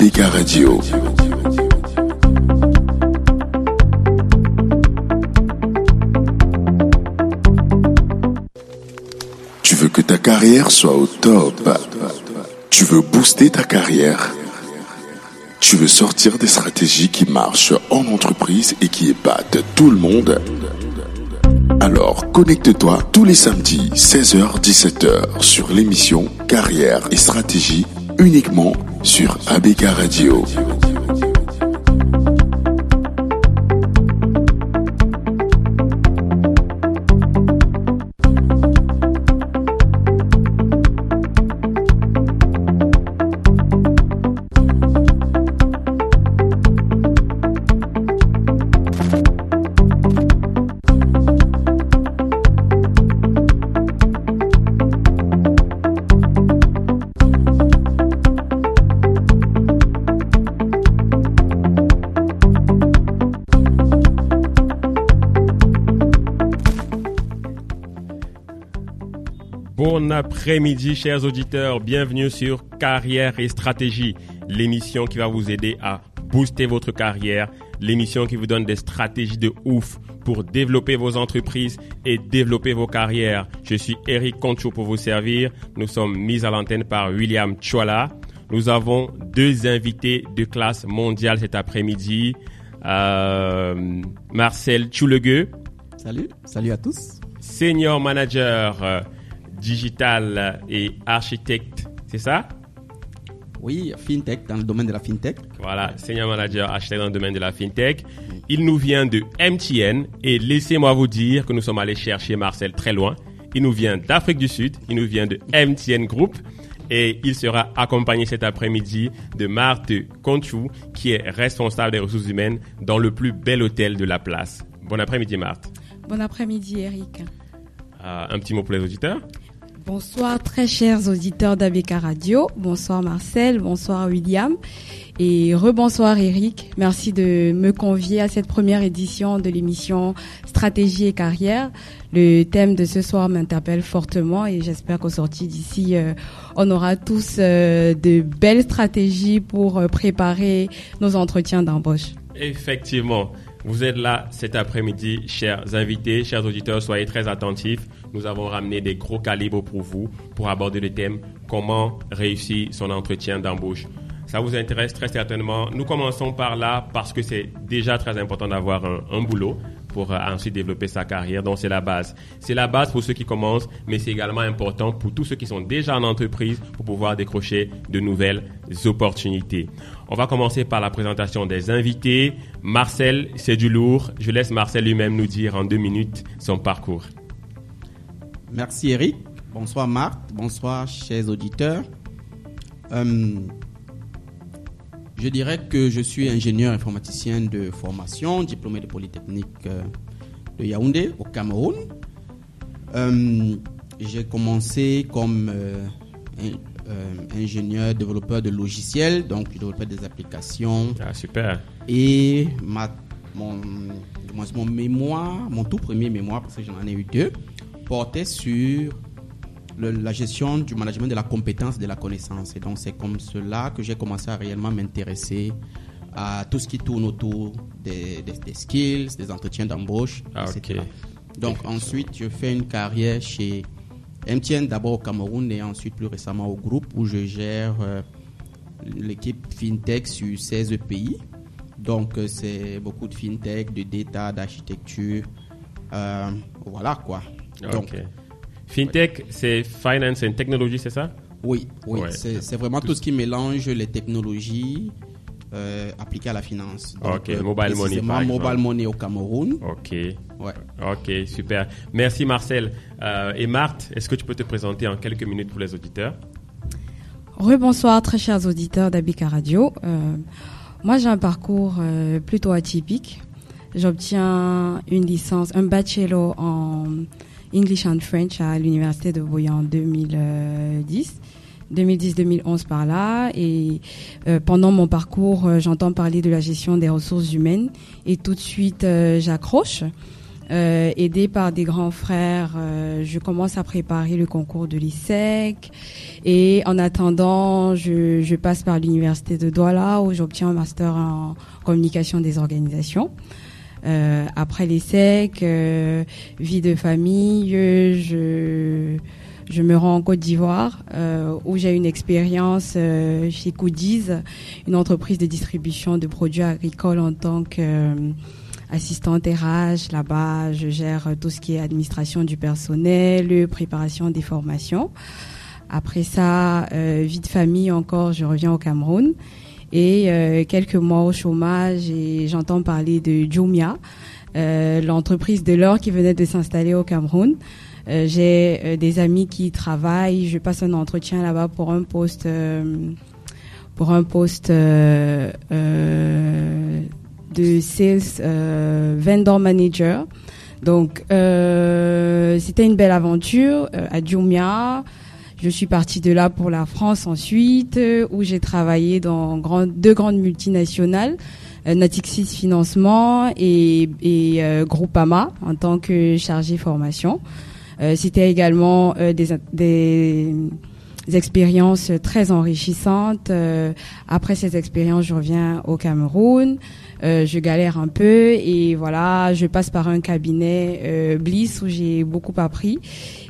Béca Radio. Tu veux que ta carrière soit au top? Tu veux booster ta carrière? Tu veux sortir des stratégies qui marchent en entreprise et qui épatent tout le monde? Alors connecte-toi tous les samedis 16h-17h sur l'émission Carrière et stratégie uniquement sur ABK Radio. Après-midi, chers auditeurs. Bienvenue sur Carrière et Stratégie, l'émission qui va vous aider à booster votre carrière, l'émission qui vous donne des stratégies de ouf pour développer vos entreprises et développer vos carrières. Je suis Eric Concho pour vous servir. Nous sommes mis à l'antenne par William Chouala. Nous avons deux invités de classe mondiale cet après-midi. Euh, Marcel Choulegueux, Salut, salut à tous. senior manager euh, digital et architecte, c'est ça? Oui, FinTech, dans le domaine de la FinTech. Voilà, senior manager architecte dans le domaine de la fintech. Il nous vient de MTN et laissez-moi vous dire que nous sommes allés chercher Marcel très loin. Il nous vient d'Afrique du Sud, il nous vient de MTN Group et il sera accompagné cet après-midi de Marthe Conchou qui est responsable des ressources humaines dans le plus bel hôtel de la place. Bon après-midi Marthe. Bon après-midi Eric. Euh, un petit mot pour les auditeurs? Bonsoir très chers auditeurs d'ABK Radio. Bonsoir Marcel, bonsoir William et rebonsoir Eric. Merci de me convier à cette première édition de l'émission Stratégie et carrière. Le thème de ce soir m'interpelle fortement et j'espère qu'au sorti d'ici, euh, on aura tous euh, de belles stratégies pour euh, préparer nos entretiens d'embauche. Effectivement, vous êtes là cet après-midi, chers invités, chers auditeurs, soyez très attentifs. Nous avons ramené des gros calibres pour vous pour aborder le thème comment réussir son entretien d'embauche. Ça vous intéresse très certainement. Nous commençons par là parce que c'est déjà très important d'avoir un, un boulot pour euh, ensuite développer sa carrière. Donc c'est la base. C'est la base pour ceux qui commencent, mais c'est également important pour tous ceux qui sont déjà en entreprise pour pouvoir décrocher de nouvelles opportunités. On va commencer par la présentation des invités. Marcel, c'est du lourd. Je laisse Marcel lui-même nous dire en deux minutes son parcours. Merci Eric. Bonsoir Marthe. Bonsoir chers auditeurs. Euh, je dirais que je suis ingénieur informaticien de formation, diplômé de Polytechnique euh, de Yaoundé au Cameroun. Euh, J'ai commencé comme euh, un- ingénieur développeur de logiciels, donc je développais des applications Ah, super. Et ma, mon, mon mémoire, mon tout premier mémoire, parce que j'en ai eu deux, portait sur le- la gestion du management de la compétence et de la connaissance. Et donc, c'est comme cela que j'ai commencé à réellement m'intéresser à tout ce qui tourne autour des, des- des skills, des entretiens d'embauche, Ah, etc. Donc, ensuite, je fais une carrière chez MTN, d'abord au Cameroun et ensuite plus récemment au groupe où je gère euh, l'équipe FinTech sur 16 pays. Donc, euh, c'est beaucoup de FinTech, de data, d'architecture. Euh, voilà quoi. Donc, Ok. Fintech, c'est Finance and Technology, c'est ça? Oui, oui Ouais. c'est c'est vraiment tout ce qui mélange les technologies euh, appliquées à la finance. Ok, mobile money, par mobile money au Cameroun. Ok. Ouais. Ok, super. Merci Marcel. Euh, et Marthe, est-ce que tu peux te présenter en quelques minutes pour les auditeurs? Rebonsoir très chers auditeurs d'ABK Radio. Euh, moi j'ai un parcours euh, plutôt atypique. J'obtiens une licence, un bachelor en English and French à l'université de Boyan en 2010. 2010-2011 par là et euh, pendant mon parcours euh, j'entends parler de la gestion des ressources humaines et tout de suite euh, j'accroche aidée par des grands frères, je commence à préparer le concours de l'ISEC. Et en attendant, je passe par l'université de Douala où j'obtiens un master en communication des organisations. Euh, après l'ISEC, euh, vie de famille, je je me rends en Côte d'Ivoire euh, où j'ai une expérience euh, chez Coodies, une entreprise de distribution de produits agricoles en tant que euh, assistante RH. Là-bas, je gère tout ce qui est administration du personnel, préparation des formations. Après ça, euh, vie de famille encore, je reviens au Cameroun et euh, quelques mois au chômage et j'entends parler de Jumia, euh, l'entreprise de l'or qui venait de s'installer au Cameroun. Euh, J'ai euh, des amis qui travaillent. Je passe un entretien là-bas pour un poste, euh, pour un poste euh, de sales vendor manager. Donc c'était une belle aventure à Jumia. Je suis partie de là pour la France ensuite, euh, où j'ai travaillé dans deux grandes multinationales, euh, Natixis Financement et, euh, Groupama en tant que chargée formation. C'était également des, des, expériences très enrichissantes. Après ces expériences, je reviens au Cameroun. Euh, je galère un peu et voilà, je passe par un cabinet euh, Bliss où j'ai beaucoup appris.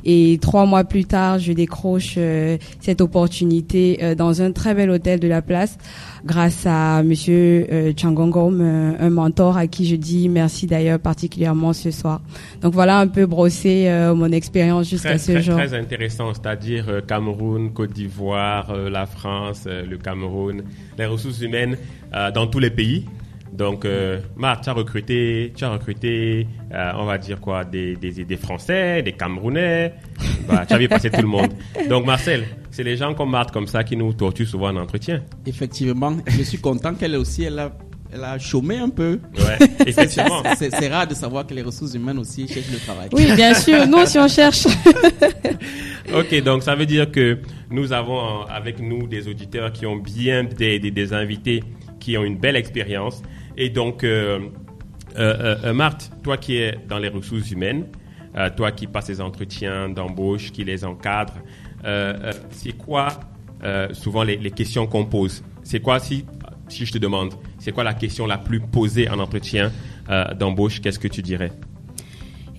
Et trois mois plus tard, je décroche euh, cette opportunité dans un très bel hôtel de la place grâce à Monsieur euh, Changongom, un mentor à qui je dis merci d'ailleurs particulièrement ce soir. Donc voilà un peu brossé mon expérience jusqu'à ce très, jour. très intéressant, c'est-à-dire Cameroun, Côte d'Ivoire, la France, le Cameroun, les ressources humaines dans tous les pays. Donc, euh, Marc, tu as recruté, tu as recruté, euh, on va dire quoi, des, des, des Français, des Camerounais, bah, tu as vu passer tout le monde. Donc, Marcel, c'est les gens comme Marc comme ça qui nous torturent souvent en entretien. Effectivement, je suis content qu'elle aussi, elle a, elle a chômé un peu. Ouais, effectivement. C'est c'est rare de savoir que les ressources humaines aussi cherchent le travail. Oui, bien sûr. Nous, si on cherche. Ok, donc ça veut dire que nous avons euh, avec nous des auditeurs qui ont bien des, des, des invités qui ont une belle expérience. Et donc, euh, euh, euh, Marthe, toi qui es dans les ressources humaines, euh, toi qui passes les entretiens d'embauche, qui les encadre, c'est quoi souvent les, questions qu'on pose? C'est quoi si, je te demande, c'est quoi la question la plus posée en entretien d'embauche? Qu'est-ce que tu dirais?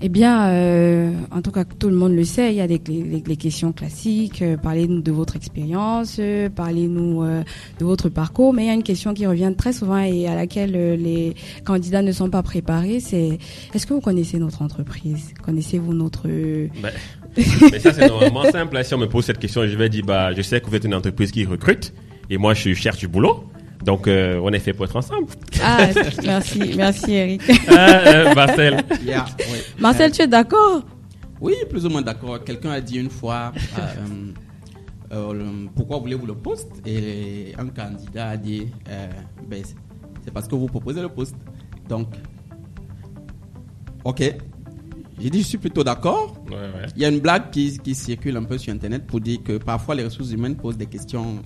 Eh bien, euh, en tout cas, tout le monde le sait, il y a des, les, questions classiques. euh, Parlez-nous de votre expérience, euh, parlez-nous euh, de votre parcours. Mais il y a une question qui revient très souvent et à laquelle euh, les candidats ne sont pas préparés. C'est est-ce que vous connaissez notre entreprise? Connaissez-vous notre Ben, mais ça, c'est normalement simple. hein. Si on me pose cette question, je vais dire, bah, je sais que vous êtes une entreprise qui recrute et moi, je cherche du boulot. Donc, euh, on est fait pour être ensemble. Ah, merci, merci Eric. Ah, euh, Marcel. Yeah, oui. Marcel, tu es d'accord? Oui, plus ou moins d'accord. Quelqu'un a dit une fois, euh, euh, pourquoi voulez-vous le poste? Et un candidat a dit, euh, ben, c'est parce que vous proposez le poste. Donc, ok. J'ai dit, je suis plutôt d'accord. Ouais, ouais. Il y a une blague qui, qui circule un peu sur Internet pour dire que parfois les ressources humaines posent des questions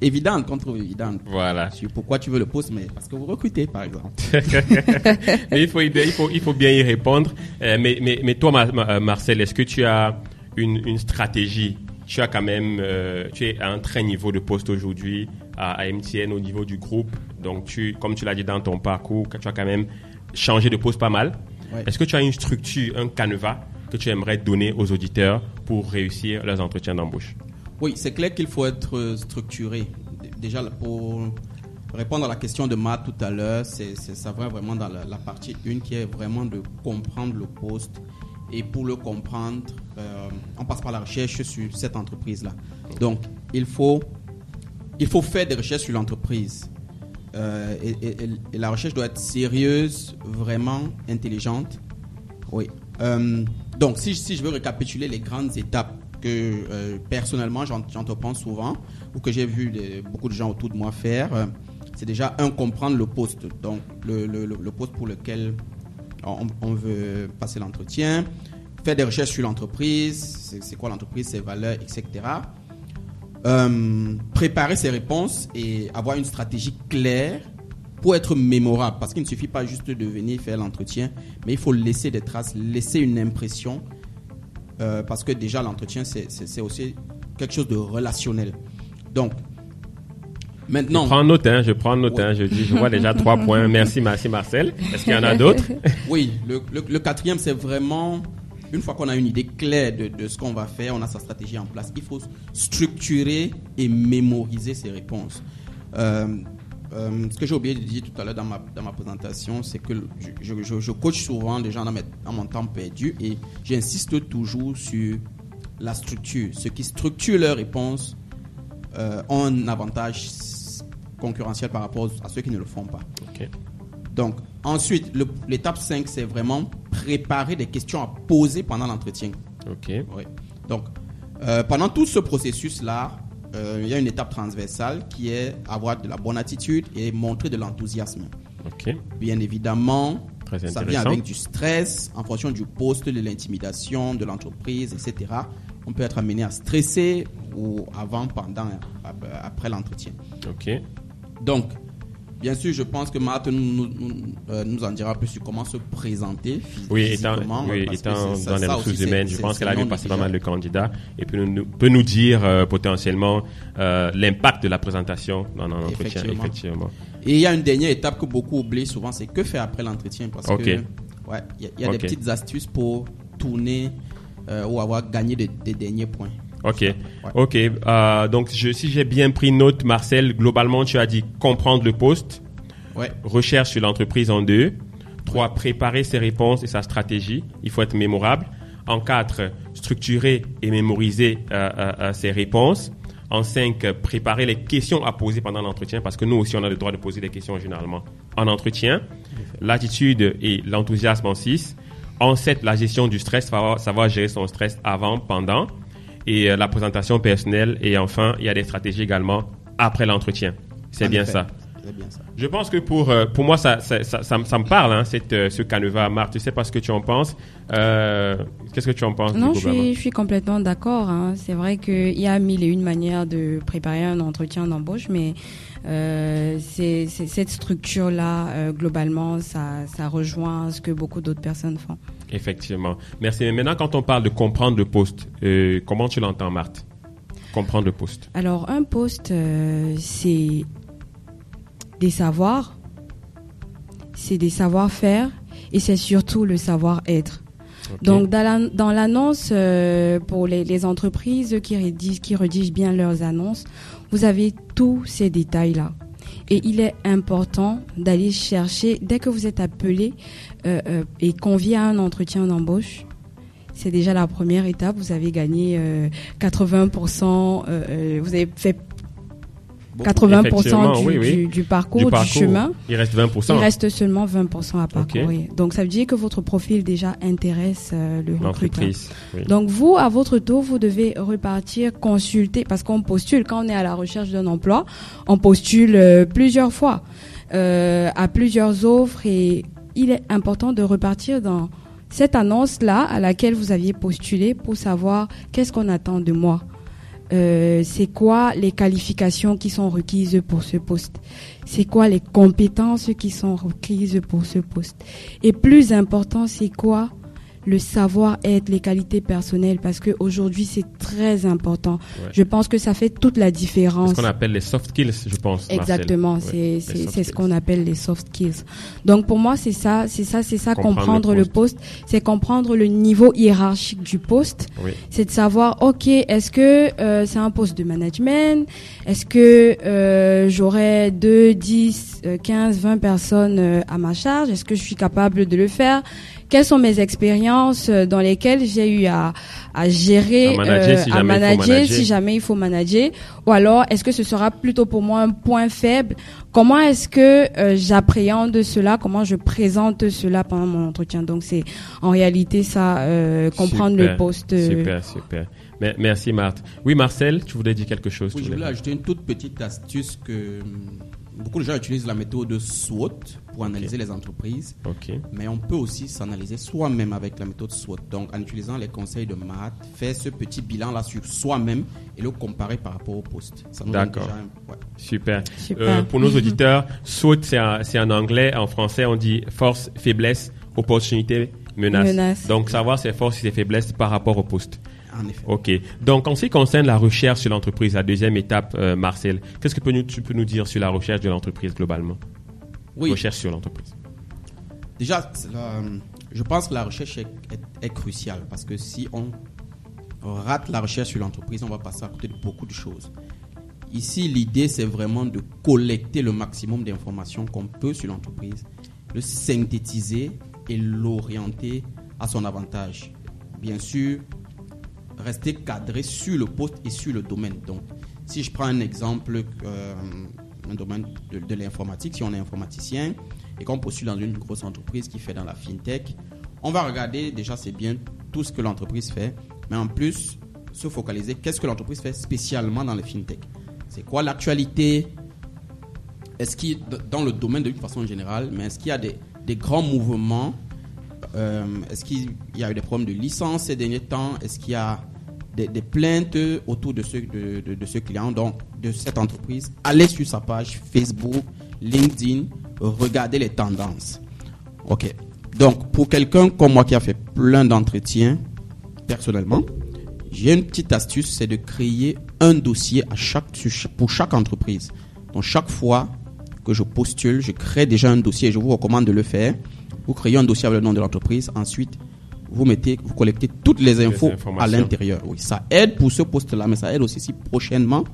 évidentes, qu'on trouve évidentes. Voilà. Sur pourquoi tu veux le poste, mais parce que vous recrutez, par exemple. mais il faut, il faut, il faut bien y répondre. Euh, mais, mais, mais toi, Ma- Ma- Marcel, est-ce que tu as une, une stratégie? Tu as quand même, euh, tu es à un très niveau de poste aujourd'hui à, à MTN au niveau du groupe. Donc, tu, comme tu l'as dit dans ton parcours, tu as quand même changé de poste pas mal. Ouais. Est-ce que tu as une structure, un canevas que tu aimerais donner aux auditeurs pour réussir leurs entretiens d'embauche? Oui, c'est clair qu'il faut être euh, structuré. Déjà, pour répondre à la question de Matt tout à l'heure, c'est, c'est- ça va vraiment dans la, la partie 1 qui est vraiment de comprendre le poste. Et pour le comprendre, euh, on passe par la recherche sur cette entreprise-là. Donc, il faut, il faut faire des recherches sur l'entreprise. Euh, et, la recherche doit être sérieuse, vraiment intelligente. Oui. Euh, donc, si, je veux récapituler les grandes étapes que euh, personnellement j'en- j'entreprends souvent ou que j'ai vu beaucoup de gens autour de moi faire, c'est déjà un comprendre le poste. Donc, le, poste pour lequel on, on veut passer l'entretien, faire des recherches sur l'entreprise, c'est c'est quoi l'entreprise, ses valeurs, etc. Euh, préparer ses réponses et avoir une stratégie claire pour être mémorable, parce qu'il ne suffit pas juste de venir faire l'entretien, mais il faut laisser des traces, laisser une impression, euh, parce que déjà l'entretien, c'est- aussi quelque chose de relationnel. Donc, maintenant... Je prends note, hein, je prends note, Ouais. hein, je dis, je vois déjà trois points. Merci, merci Marcel. Est-ce qu'il y en a d'autres? Oui, le, le- le quatrième, c'est vraiment, une fois qu'on a une idée claire de, ce qu'on va faire, on a sa stratégie en place, il faut structurer et mémoriser ses réponses. Euh, euh, ce que j'ai oublié de dire tout à l'heure dans ma, dans ma présentation, c'est que je, je- je- coach souvent les gens dans, mon temps perdu et j'insiste toujours sur la structure. Ce qui structure leurs réponses euh, ont un avantage concurrentiel par rapport à ceux qui ne le font pas. Ok. Donc, ensuite, l'étape 5, c'est vraiment préparer des questions à poser pendant l'entretien. Ok. Oui. Donc, euh, pendant tout ce processus-là, euh, il y a une étape transversale qui est avoir de la bonne attitude et montrer de l'enthousiasme. Ok. Bien évidemment, ça vient avec du stress en fonction du poste, de l'intimidation, de l'entreprise, etc. On peut être amené à stresser ou avant, pendant, ap- après l'entretien. Ok. Donc, bien sûr, je pense que Marthe nous, nous, nous, euh, en dira plus sur comment se présenter Oui, étant, oui, étant dans les ressources humaines, je pense qu'elle a vu passer pas mal de candidats et puis nous, peut nous dire euh, potentiellement euh, l'impact de la présentation dans un entretien. Effectivement. Effectivement. Et il y a une dernière étape que beaucoup oublient souvent, c'est que faire après l'entretien. Parce Ok. que, ouais, il y a, y a des petites astuces pour tourner euh, ou avoir gagné des, des derniers points. Ok, Ouais. ok. Euh, donc, je, si j'ai bien pris note, Marcel, globalement, tu as dit comprendre le poste, Ouais, recherche sur l'entreprise en deux. Trois, préparer ses réponses et sa stratégie. Il faut être mémorable. En quatre, structurer et mémoriser euh, euh, ses réponses. En cinq, préparer les questions à poser pendant l'entretien, parce que nous aussi, on a le droit de poser des questions généralement en entretien. L'attitude et l'enthousiasme en six. En sept, la gestion du stress, savoir, savoir gérer son stress avant, pendant. Et euh, la présentation personnelle. Et enfin, il y a des stratégies également après l'entretien. C'est en bien effet. ça. C'est bien ça. Je pense que pour euh, pour moi ça ça, ça, ça, me- ça me parle hein, cette euh, ce canevas Marc. Tu sais pas ce que tu en penses. Euh, Qu'est-ce que tu en penses Non, je suis, je suis complètement d'accord. hein. C'est vrai qu'il y a mille et une manières de préparer un entretien d'embauche, mais euh, c'est c'est- cette structure-là, euh, globalement, ça, ça rejoint ce que beaucoup d'autres personnes font. Effectivement. Merci. Mais maintenant, quand on parle de comprendre le poste, euh, comment tu l'entends, Marthe? Comprendre le poste. Alors, un poste, euh, c'est des savoirs, c'est des savoir-faire et c'est surtout le savoir-être. Donc dans la- dans l'annonce euh, pour les, les entreprises qui rédigent, qui rédigent bien leurs annonces, vous avez tous ces détails-là. Et il est important d'aller chercher, dès que vous êtes appelé euh, euh, et convié à un entretien d'embauche, c'est déjà la première étape. Vous avez gagné euh, 80%, euh, vous avez fait. 80% Effectivement, du, oui, oui. du- du parcours, du chemin. il reste 20%. Il reste seulement 20% à parcourir. Donc ça veut dire que votre profil déjà intéresse euh, le recruteur. Oui. Donc vous, à votre tour, vous devez repartir consulter parce qu'on postule quand on est à la recherche d'un emploi, on postule euh, plusieurs fois euh, à plusieurs offres et il est important de repartir dans cette annonce-là à laquelle vous aviez postulé pour savoir qu'est-ce qu'on attend de moi. Euh, c'est quoi les qualifications qui sont requises pour ce poste? C'est quoi les compétences qui sont requises pour ce poste? Et plus important, c'est quoi le savoir-être, les qualités personnelles, parce que aujourd'hui c'est très important. Ouais. Je pense que ça fait toute la C'est différence. ce qu'on appelle les soft skills, je pense. Exactement, Ouais, c'est c'est c'est ce qu'on appelle les soft skills. Donc pour moi c'est ça, c'est ça, c'est ça Comprendre comprendre, le poste, c'est comprendre le niveau hiérarchique du poste, Oui. c'est de savoir ok est-ce que euh, c'est un poste de management, est-ce que euh, j'aurai 2, 10, euh, 15, 20 personnes euh, à ma charge, est-ce que je suis capable de le faire? Quelles sont mes expériences euh, dans lesquelles j'ai eu à, à gérer, À manager si à jamais il faut manager manager. si jamais il faut manager Ou alors, est-ce que ce sera plutôt pour moi un point faible? Comment est-ce que euh, j'appréhende cela? Comment je présente cela pendant mon entretien? Donc, c'est en réalité ça, euh, comprendre Super, le poste. euh, Super, super. Me- Merci, Marthe. Oui, Marcel, tu voulais dire quelque chose Oui, tu je voulais ajouter une toute petite astuce que hum, beaucoup de gens utilisent la méthode SWOT pour analyser les entreprises. Ok. Mais on peut aussi s'analyser soi-même avec la méthode SWOT. Donc, en utilisant les conseils de Matt, faire ce petit bilan-là sur soi-même et le comparer par rapport au poste. Ça nous donne D'accord. déjà un- ouais. Super. Super. Euh, pour nos auditeurs, SWOT, c'est en, c'est en anglais. En français, on dit force, faiblesse, opportunité, menace. Menace. Donc, savoir ses forces et ses faiblesses par rapport au poste. En effet. Ok. Donc, en ce qui concerne la recherche sur l'entreprise, la deuxième étape, euh, Marcel, qu'est-ce que peux nous- tu peux nous dire sur la recherche de l'entreprise globalement? Oui, Recherche sur l'entreprise. déjà, la- je pense que la recherche est, est- est cruciale parce que si on rate la recherche sur l'entreprise, on va passer à côté de beaucoup de choses. Ici, l'idée, c'est vraiment de collecter le maximum d'informations qu'on peut sur l'entreprise, le synthétiser l'orienter à son avantage. Bien sûr, rester cadré sur le poste et sur le domaine. Donc, si je prends un exemple, euh, un domaine de, l'informatique, si on est informaticien et qu'on postule dans une grosse entreprise qui fait dans la fintech, on va regarder déjà c'est bien tout ce que l'entreprise fait, mais en plus se focaliser qu'est-ce que l'entreprise fait spécialement dans les fintech. C'est quoi l'actualité? Est-ce qu'il dans le domaine de façon générale, mais est-ce qu'il y a des, des grands mouvements euh, Est-ce qu'il y a eu des problèmes de licence ces derniers temps? Est-ce qu'il y a des, plaintes autour de ce, de, ce client, donc de cette entreprise? Allez sur sa page Facebook, LinkedIn, regardez les tendances. Ok. Donc, pour quelqu'un comme moi qui a fait plein d'entretiens, personnellement, j'ai une petite astuce, c'est de créer un dossier à chaque- pour chaque entreprise. Donc, chaque fois que je postule, je crée déjà un dossier je vous recommande de le faire. Vous créez un dossier avec le nom de l'entreprise. Ensuite, vous mettez, vous collectez toutes les infos à l'intérieur. Oui, ça aide pour ce poste-là, mais ça aide aussi si prochainement,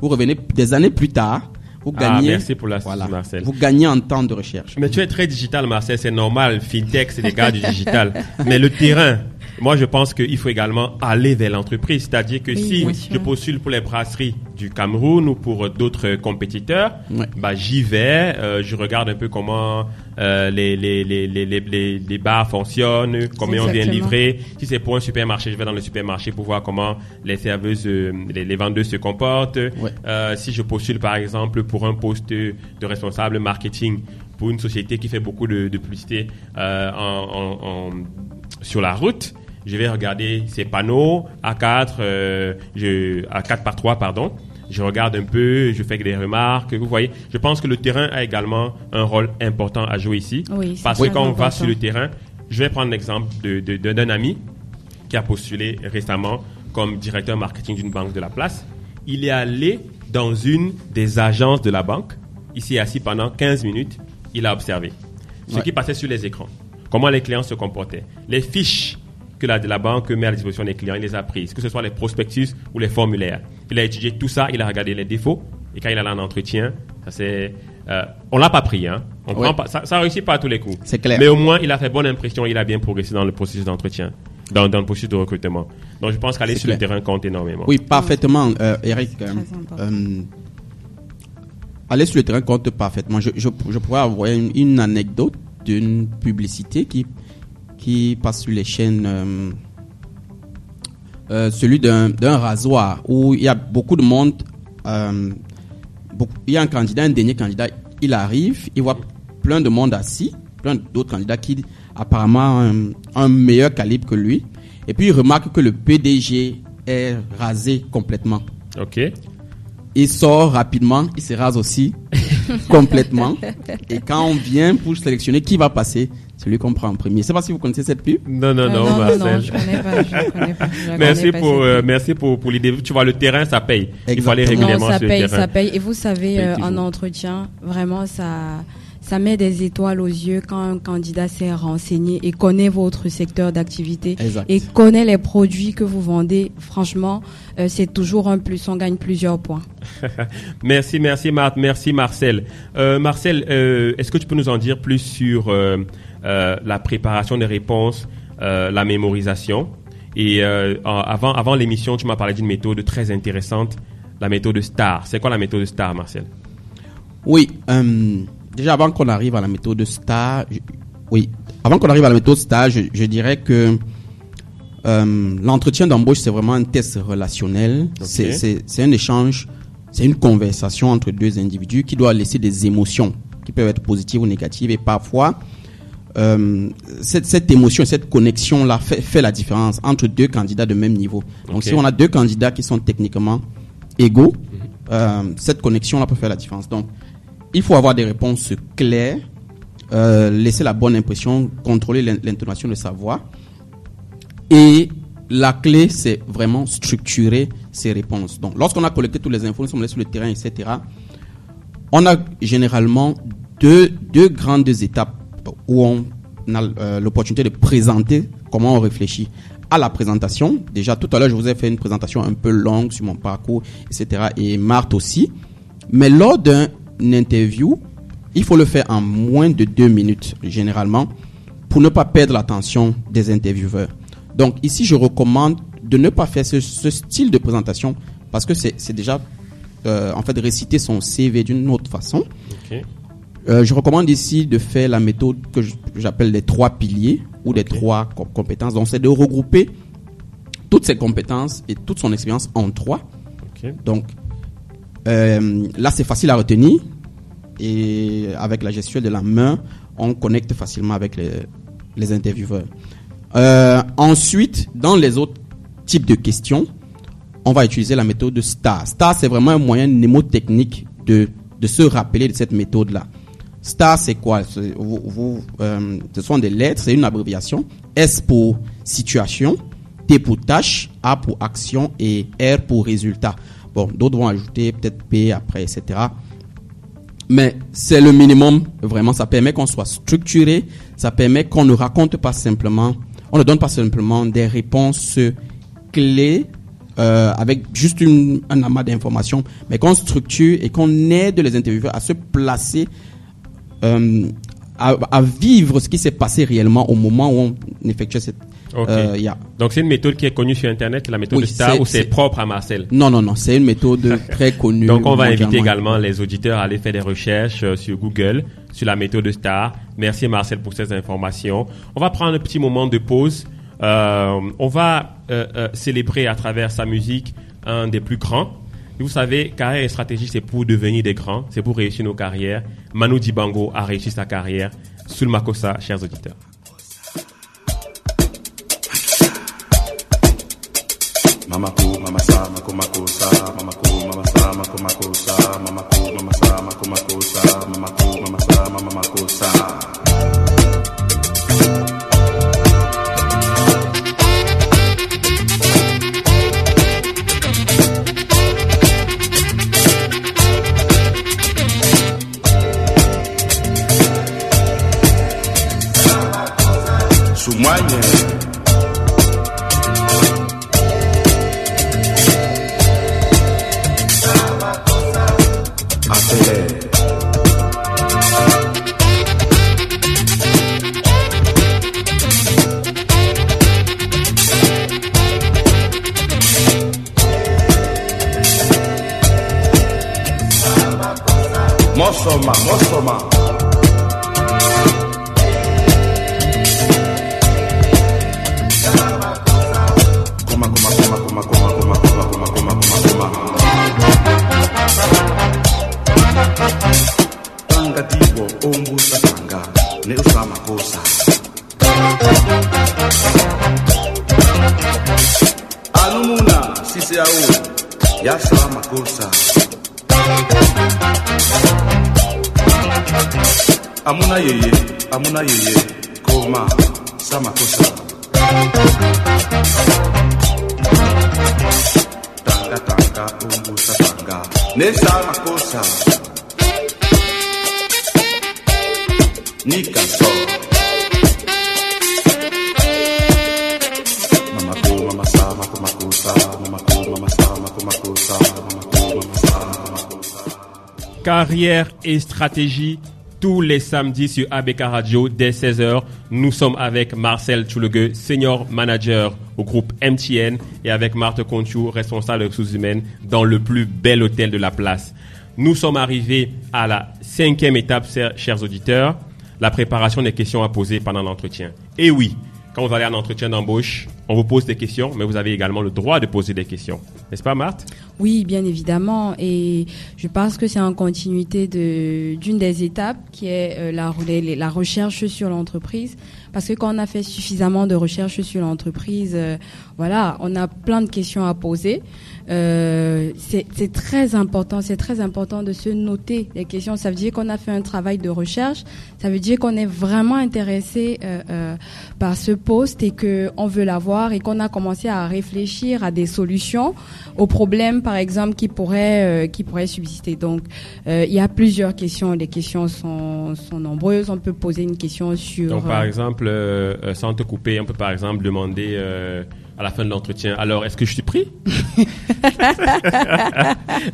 vous revenez des années plus tard, vous Ah, gagnez, merci pour l'astuce, Marcel. vous gagnez en temps de recherche. Mais tu es très digital, Marcel, c'est normal. Fintech, c'est des gars du digital. Mais le terrain, moi, je pense qu'il faut également aller vers l'entreprise. C'est-à-dire que Oui, si je postule pour les brasseries du Cameroun ou pour d'autres compétiteurs, Ouais. bah, j'y vais, euh, je regarde un peu comment euh, les, les, les, les, les, bars fonctionnent, combien on vient livrer. Si c'est pour un supermarché, je vais dans le supermarché pour voir comment les serveuses, euh, les, les vendeuses se comportent. Ouais. Si je postule par exemple pour un poste de responsable marketing pour une société qui fait beaucoup de, de publicité en, en- en- sur la route, je vais regarder ces panneaux A4, euh, je, A4 par 3 pardon. Je regarde un peu, je fais des remarques. Vous voyez, je pense que le terrain a également un rôle important à jouer ici. Oui, parce que quand on va sur le terrain, je vais prendre l'exemple de- de- de- d'un ami qui a postulé récemment comme directeur marketing d'une banque de la place. Il est allé dans une des agences de la banque. Il s'est assis pendant 15 minutes. Il a observé ce Ouais. qui passait sur les écrans. Comment les clients se comportaient. Les fiches que la, la banque met à la disposition des clients, il les a prises. Que ce soit les prospectus ou les formulaires. Il a étudié tout ça. Il a regardé les défauts. Et quand il allait en entretien, ça c'est... euh, on l'a pas pris, hein. On Ouais. prend pas, ça, ça réussit pas à tous les coups. C'est clair. Mais au moins, il a fait bonne impression, il a bien progressé dans le processus d'entretien, dans, dans le processus de recrutement. Donc, je pense qu'aller sur le terrain compte énormément. Oui, parfaitement, euh, Eric. euh, euh, aller sur le terrain compte parfaitement. Je, je, je pourrais avoir une, une anecdote d'une publicité qui, qui passe sur les chaînes. euh, euh, celui d'un rasoir où il y a beaucoup de monde. euh, beaucoup- il y a un candidat, un dernier candidat. Il arrive, il voit plein de monde assis, plein d'autres candidats qui apparemment ont un, un meilleur calibre que lui. Et puis il remarque que le PDG est rasé complètement. Ok. Il sort rapidement, il se rase aussi complètement. Et quand on vient pour sélectionner qui va passer, celui qu'on prend en premier. Je sais pas si vous connaissez cette pub. Non, non, Euh, non, non, Marcel. je connais pas, je connais pas. je la Merci connais pour, euh, merci pour, pour l'idée. Tu vois, le terrain, ça paye. Il faut aller régulièrement Non, ça sur paye, le terrain. ça paye. Et vous savez, euh, Paye en entretien, vraiment, ça, ça met des étoiles aux yeux quand un candidat s'est renseigné et connaît votre secteur d'activité et connaît les produits que vous vendez. Franchement, euh, c'est toujours un plus. On gagne plusieurs points. Merci, merci Marthe, merci Marcel. Euh, Marcel, euh, est-ce que tu peux nous en dire plus sur euh, euh, la préparation des réponses, euh, la mémorisation? Et euh, avant, avant l'émission, tu m'as parlé d'une méthode très intéressante, la méthode STAR. C'est quoi la méthode STAR, Marcel? Oui, euh, déjà avant qu'on arrive à la méthode STAR, je- oui, avant qu'on arrive à la méthode STAR, je, je dirais que euh, l'entretien d'embauche c'est vraiment un test relationnel. C'est- C'est un échange c'est une conversation entre deux individus qui doit laisser des émotions qui peuvent être positives ou négatives et parfois euh, cette, cette émotion, cette connexion-là fait, fait la différence entre deux candidats de même niveau. Donc si on a deux candidats qui sont techniquement égaux, euh, cette connexion-là peut faire la différence. Donc il faut avoir des réponses claires, euh, laisser la bonne impression, contrôler l'in- l'intonation de sa voix. Et la clé, c'est vraiment structurer ses réponses. Donc, lorsqu'on a collecté toutes les infos, nous sommes allés sur le terrain, etc., on a généralement deux, grandes étapes où on a euh, l'opportunité de présenter comment on réfléchit à la présentation. Déjà, tout à l'heure, je vous ai fait une présentation un peu longue sur mon parcours, etc. Et Marthe aussi. Mais lors d'une interview, il faut le faire en moins de deux minutes, généralement, pour ne pas perdre l'attention des intervieweurs. Donc ici, je recommande de ne pas faire ce, ce style de présentation parce que c'est déjà, euh, en fait, réciter son CV d'une autre façon. Euh, je recommande ici de faire la méthode que j'appelle les trois piliers ou les trois com- compétences. Donc, c'est de regrouper toutes ses compétences et toute son expérience en trois. Donc, euh, là, c'est facile à retenir. Et avec la gestuelle de la main, on connecte facilement avec les, les intervieweurs. Euh, ensuite, dans les autres types de questions, on va utiliser la méthode de STAR. STAR, c'est vraiment un moyen mnémotechnique de, se rappeler de cette méthode-là. STAR, c'est quoi? Euh, Ce sont des lettres, c'est une abréviation. S pour situation, T pour tâche, A pour action et R pour résultat. Bon, d'autres vont ajouter peut-être P après, etc. Mais c'est le minimum, vraiment. Ça permet qu'on soit structuré. Ça permet qu'on ne raconte pas simplement, on ne donne pas simplement des réponses clés euh, avec juste un amas d'informations, mais qu'on structure et qu'on aide les intervieweurs à se placer, euh, à, à vivre ce qui s'est passé réellement au moment où on effectuait cette. Euh, yeah. Donc c'est une méthode qui est connue sur Internet, la méthode Oui, de STAR, ou c'est propre à Marcel? Non, non, non, c'est une méthode très connue. Donc on va inviter également les auditeurs à aller faire des recherches euh, sur Google sur la méthode de STAR. Merci Marcel pour ces informations. On va prendre un petit moment de pause. Euh, on va euh, célébrer à travers sa musique un des plus grands. Vous savez, carrière et stratégie, c'est pour devenir des grands, c'est pour réussir nos carrières. Manu Dibango a réussi sa carrière sous le Makossa, chers auditeurs. you. Mosoma, Mosoma. Amuna yeye, koma, sama kosa. Carrière et stratégie tous les samedis sur ABK Radio dès 16h. Nous sommes avec Marcel Tchoulegue, senior manager au groupe MTN et avec Marthe Conchou, responsable des ressources humaines dans le plus bel hôtel de la place. Nous sommes arrivés à la cinquième étape, chers- chers auditeurs, la préparation des questions à poser pendant l'entretien. Et oui, quand vous allez à un entretien d'embauche, on vous pose des questions, mais vous avez également le droit de poser des questions. N'est-ce pas, Marthe? Oui, bien évidemment. Et je pense que c'est en continuité d'une des étapes qui est euh, la recherche sur l'entreprise. Parce que quand on a fait suffisamment de recherche sur l'entreprise, euh, voilà, on a plein de questions à poser. Euh, c'est très important, c'est très important de se noter les questions. Ça veut dire qu'on a fait un travail de recherche. Ça veut dire qu'on est vraiment intéressé euh, euh, par ce poste et que on veut l'avoir et qu'on a commencé à réfléchir à des solutions aux problèmes, par exemple, qui pourraient euh, qui pourraient subsister. Donc, euh, il y a plusieurs questions. Les questions sont sont nombreuses. On peut poser une question sur. Donc, par euh, exemple, euh, euh, sans te couper, on peut par exemple demander euh, à la fin de l'entretien, alors est-ce que je suis pris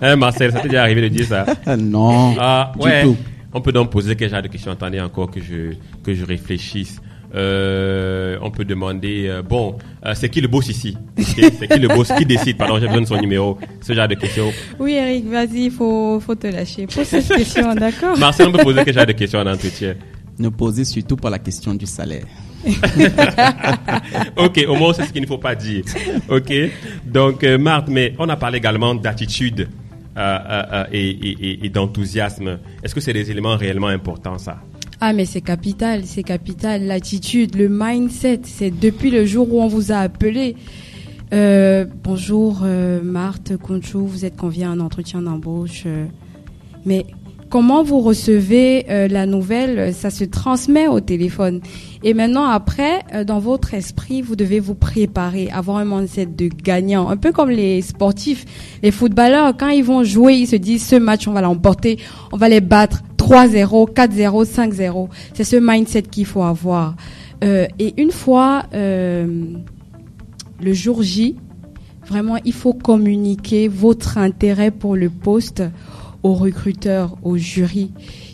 hein, Marcel, ça t'est déjà arrivé de dire ça? Non, Ah, du tout. On peut donc poser quel genre de questions? Attendez encore que je, que je réfléchisse. Euh, on peut demander, euh, bon, euh, c'est qui le boss ici? C'est qui le boss Qui décide? Pardon, j'ai besoin de son numéro. Ce genre de questions. Oui, Eric, vas-y, faut faut te lâcher. Pose cette question, d'accord? Marcel, on peut poser quel genre de questions en entretien? Ne posez surtout pas la question du salaire. Ok, au moins c'est ce qu'il ne faut pas dire. Ok, donc euh, Marthe, mais on a parlé également d'attitude euh, euh, euh, et, et- et- et d'enthousiasme. Est-ce que c'est des éléments réellement importants ça? Ah, mais c'est capital, c'est capital. L'attitude, le mindset, c'est depuis le jour où on vous a appelé. Euh, bonjour, euh, Marthe Conchou, vous êtes conviée à un entretien d'embauche. euh, mais comment vous recevez euh, la nouvelle euh, Ça se transmet au téléphone. Et maintenant, après, euh, dans votre esprit, vous devez vous préparer, avoir un mindset de gagnant. Un peu comme les sportifs, les footballeurs, quand ils vont jouer, ils se disent, ce match, on va l'emporter, on va les battre 3-0, 4-0, 5-0. C'est ce mindset qu'il faut avoir. Euh, et une fois euh, le jour J, vraiment, il faut communiquer votre intérêt pour le poste aux recruteurs, au jury.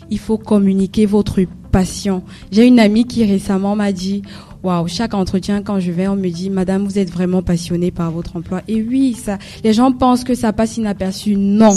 Il faut communiquer votre passion. J'ai une amie qui récemment m'a dit, waouh, chaque entretien quand je vais, on me dit, Madame, vous êtes vraiment passionnée par votre emploi. Et oui, ça, les gens pensent que ça passe inaperçu. Non.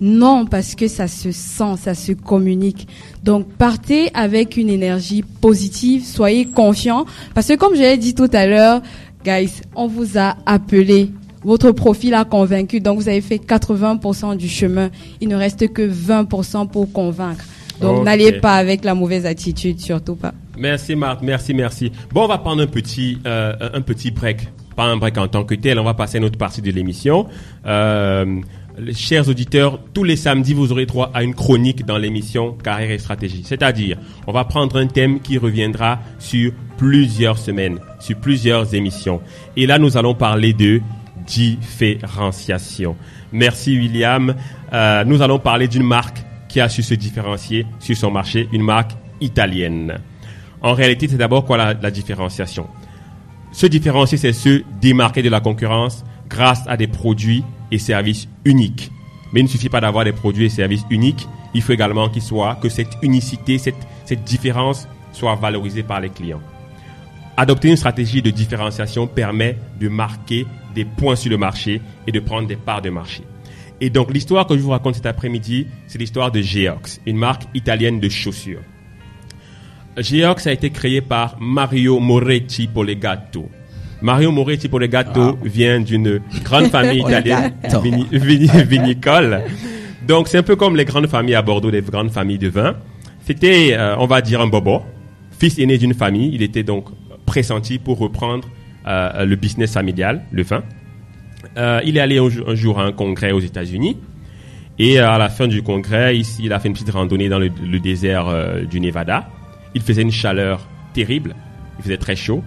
Non, parce que ça se sent, ça se communique. Donc, partez avec une énergie positive, soyez confiants. Parce que comme je l'ai dit tout à l'heure, guys, on vous a appelé. Votre profil a convaincu, donc vous avez fait 80% du chemin. Il ne reste que 20% pour convaincre. Donc, n'allez pas avec la mauvaise attitude, surtout pas. Merci Marthe, merci, merci. Bon, on va prendre un petit, euh, un petit break. Pas un break en tant que tel, on va passer à une autre partie de l'émission. Euh, chers auditeurs, tous les samedis, vous aurez droit à une chronique dans l'émission Carrière et Stratégie. C'est-à-dire, on va prendre un thème qui reviendra sur plusieurs semaines, sur plusieurs émissions. Et là, nous allons parler de différenciation. Merci William. Euh, nous allons parler d'une marque qui a su se différencier sur son marché, une marque italienne. En réalité, c'est d'abord quoi la, différenciation? Se différencier, c'est se démarquer de la concurrence grâce à des produits et services uniques. Mais il ne suffit pas d'avoir des produits et services uniques, il faut également qu'il soit, que cette unicité, cette, cette différence soit valorisée par les clients. Adopter une stratégie de différenciation permet de marquer des points sur le marché et de prendre des parts de marché. Et donc l'histoire que je vous raconte cet après-midi, c'est l'histoire de Geox, une marque italienne de chaussures. Geox a été créé par Mario Moretti Polegato. Mario Moretti Polegato vient d'une grande famille italienne vinicole. Donc c'est un peu comme les grandes familles à Bordeaux, les grandes familles de vin. C'était, euh, on va dire, un bobo, fils aîné d'une famille. Il était donc pressenti pour reprendre euh, le business familial, le vin. Euh, il est allé un, jour- à un congrès aux États-Unis. Et euh, à la fin du congrès, ici, il a fait une petite randonnée dans le, désert du Nevada. Il faisait une chaleur terrible. Il faisait très chaud.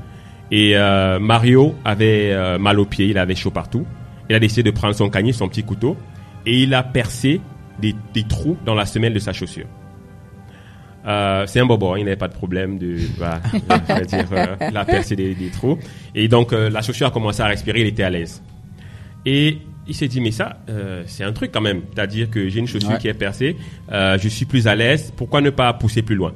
Et Mario avait mal aux pieds, il avait chaud partout. Il a décidé de prendre son canier, son petit couteau, et il a percé des trous dans la semelle de sa chaussure. Euh, c'est un bobo, hein, il n'avait pas de problème de, je dire, euh, il a percé des, des trous. Et donc, euh, la chaussure a commencé à respirer, il était à l'aise. Et il s'est dit, mais ça, c'est un truc quand même. C'est-à-dire que j'ai une chaussure Ouais. qui est percée, je suis plus à l'aise, pourquoi ne pas pousser plus loin?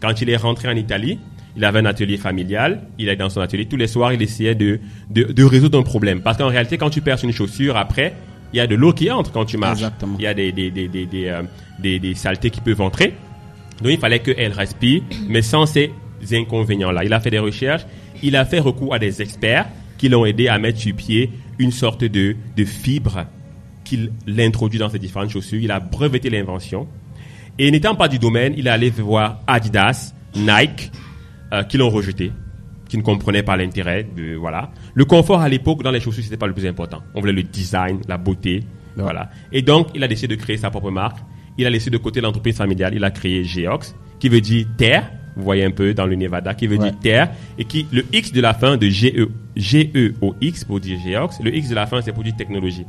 Quand il est rentré en Italie, il avait un atelier familial, il est dans son atelier, tous les soirs, il essayait de, de, de résoudre un problème. Parce qu'en réalité, quand tu perces une chaussure, après, il y a de l'eau qui entre quand tu marches. Exactement. Il y a des, des, des, des, des saletés qui peuvent entrer. Donc il fallait qu'elle respire, mais sans ces inconvénients-là. Il a fait des recherches, il a fait recours à des experts qui l'ont aidé à mettre sur pied une sorte de, de fibre qu'il introduit dans ses différentes chaussures. Il a breveté l'invention. Et n'étant pas du domaine, il est allé voir Adidas, Nike, euh, qui l'ont rejeté, qui ne comprenaient pas l'intérêt. de Voilà. Le confort à l'époque dans les chaussures, c'était pas le plus important. On voulait le design, la beauté. Voilà. Et donc, il a décidé de créer sa propre marque. Il a laissé de côté l'entreprise familiale. Il a créé Geox, qui veut dire terre. Vous voyez un peu dans le Nevada, qui veut Ouais. dire terre. Et qui, le X de la fin de GE, G-E-O-X pour dire Geox. Le X de la fin, c'est pour dire technologie.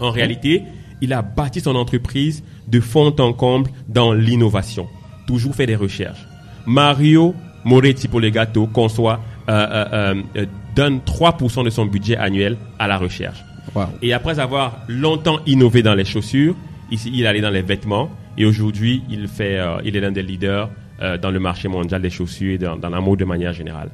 En réalité, il a bâti son entreprise de fond en comble dans l'innovation. Toujours fait des recherches. Mario Moretti pour les gâteaux conçoit, euh, euh, euh, euh, donne 3% de son budget annuel à la recherche. Wow. Et après avoir longtemps innové dans les chaussures, ici il allé dans les vêtements et aujourd'hui il fait, euh, il est l'un des leaders euh, dans le marché mondial des chaussures et dans, la mode de manière générale.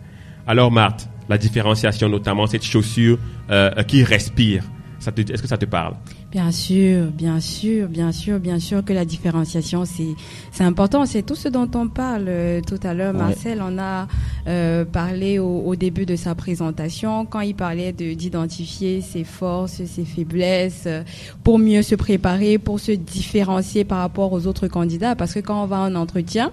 Alors Marthe, la différenciation notamment cette chaussure euh, qui respire, est-ce que ça te parle? Bien sûr, bien sûr, bien sûr, bien sûr que la différenciation c'est c'est important. C'est tout ce dont on parle euh, tout à l'heure. Ouais. Marcel en a euh, parlé au, au début de sa présentation quand il parlait de d'identifier ses forces, ses faiblesses euh, pour mieux se préparer, pour se différencier par rapport aux autres candidats. Parce que quand on va en entretien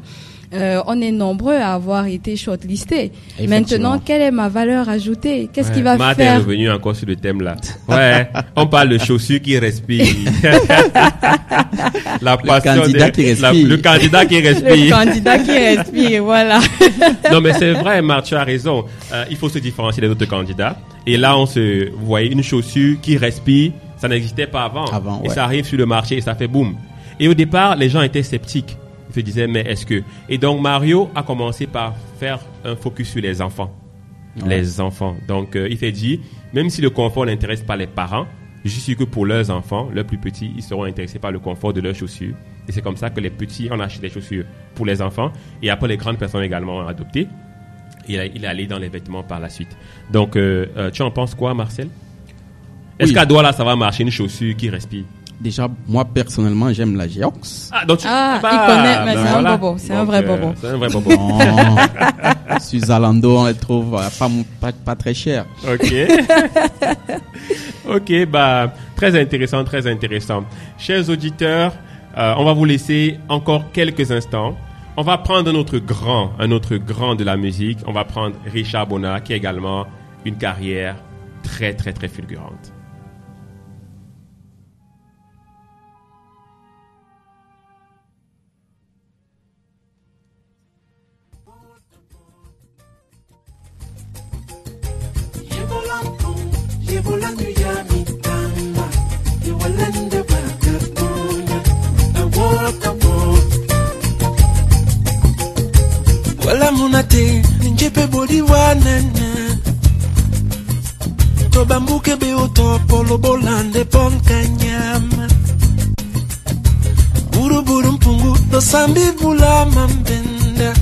euh, on est nombreux à avoir été shortlistés. Maintenant, quelle est ma valeur ajoutée? Qu'est-ce qui Ouais. va Marthe est faire revenu encore sur le thème là. Ouais, on parle de chaussures qui respirent. la passion candidat des- qui la- respire. le candidat qui le respire. candidat qui respire Voilà. non, mais c'est vrai, Marc, tu as raison. Euh, il faut se différencier des autres candidats. Et là, on se, vous voyez, une chaussure qui respire, ça n'existait pas avant. Avant, et ouais. ça arrive sur le marché et ça fait boum. Et au départ, les gens étaient sceptiques. Ils se disaient, mais est-ce que... Et donc, Mario a commencé par faire un focus sur les enfants. Les enfants. Donc, euh, il s'est dit, même si le confort n'intéresse pas les parents, je suis que pour leurs enfants, leurs plus petits, ils seront intéressés par le confort de leurs chaussures. Et c'est comme ça que les petits, on achète des chaussures pour les enfants. Et après, les grandes personnes également ont adopté. Et il, est allé dans les vêtements par la suite. Donc, euh, euh, tu en penses quoi, Marcel? Est-ce Oui. qu'à Douala, ça va marcher une chaussure qui respire? Déjà, moi personnellement, j'aime la Geox. Ah, donc tu Ah, bah, il connaît, mais ben c'est un bobo, c'est un vrai euh, bobo. C'est un vrai bobo. Non. Sur Zalando, on les trouve euh, pas, pas, pas très chers. Ok. ok, bah, très intéressant, très intéressant. Chers auditeurs, euh, on va vous laisser encore quelques instants. On va prendre un autre grand, un autre grand de la musique. On va prendre Richard Bonnat, qui a également une carrière très, très, très fulgurante. te ninjepe boli wanene tobambuke be otopo lobolande ponka nyama buruburu mpungu losambi bulama mbenda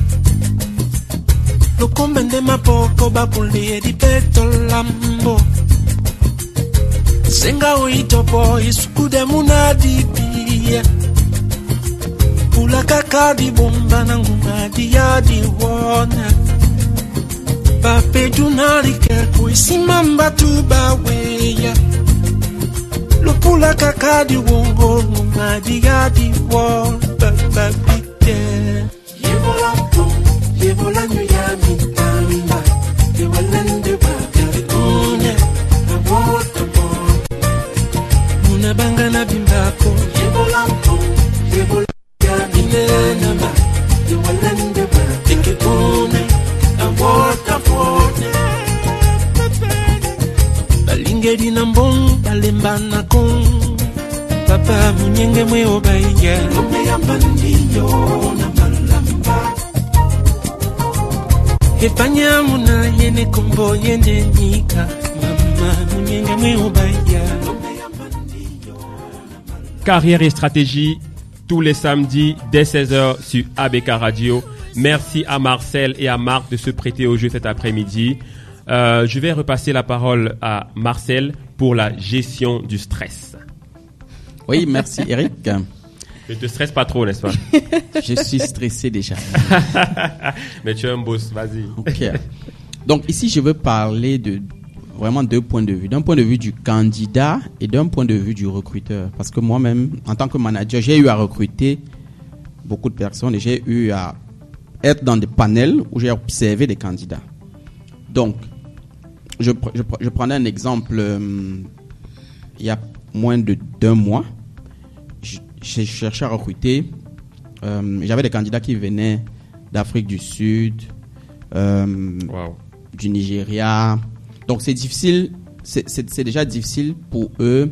lokombende mapoko bapulie dipetolambo senga oyitopo isukude munadidiye ulakakadi bomba na ngumadiyadiwona bapedunalikeku isimamba tubaweya lopulakakadi wongo ngumadiyadiwo bababite yevola mtu yevola Carrière et stratégie tous les samedis dès 16h sur ABK Radio. Merci à Marcel et à Marc de se prêter au jeu cet après-midi. Euh, je vais repasser la parole à Marcel pour la gestion du stress. Oui, merci Eric. Ne te stresse pas trop, n'est-ce pas? Je suis stressé déjà. Mais tu es un boss, vas-y. Ok. Donc ici, je veux parler de vraiment deux points de vue. D'un point de vue du candidat et d'un point de vue du recruteur. Parce que moi-même, en tant que manager, j'ai eu à recruter beaucoup de personnes et j'ai eu à être dans des panels où j'ai observé des candidats. Donc, je, je, je prenais un exemple. euh, il y a moins de d'un mois, j'ai cherché à recruter. euh, J'avais des candidats qui venaient d'Afrique du Sud, euh, Wow. du Nigeria. Donc c'est difficile, c'est- déjà difficile pour eux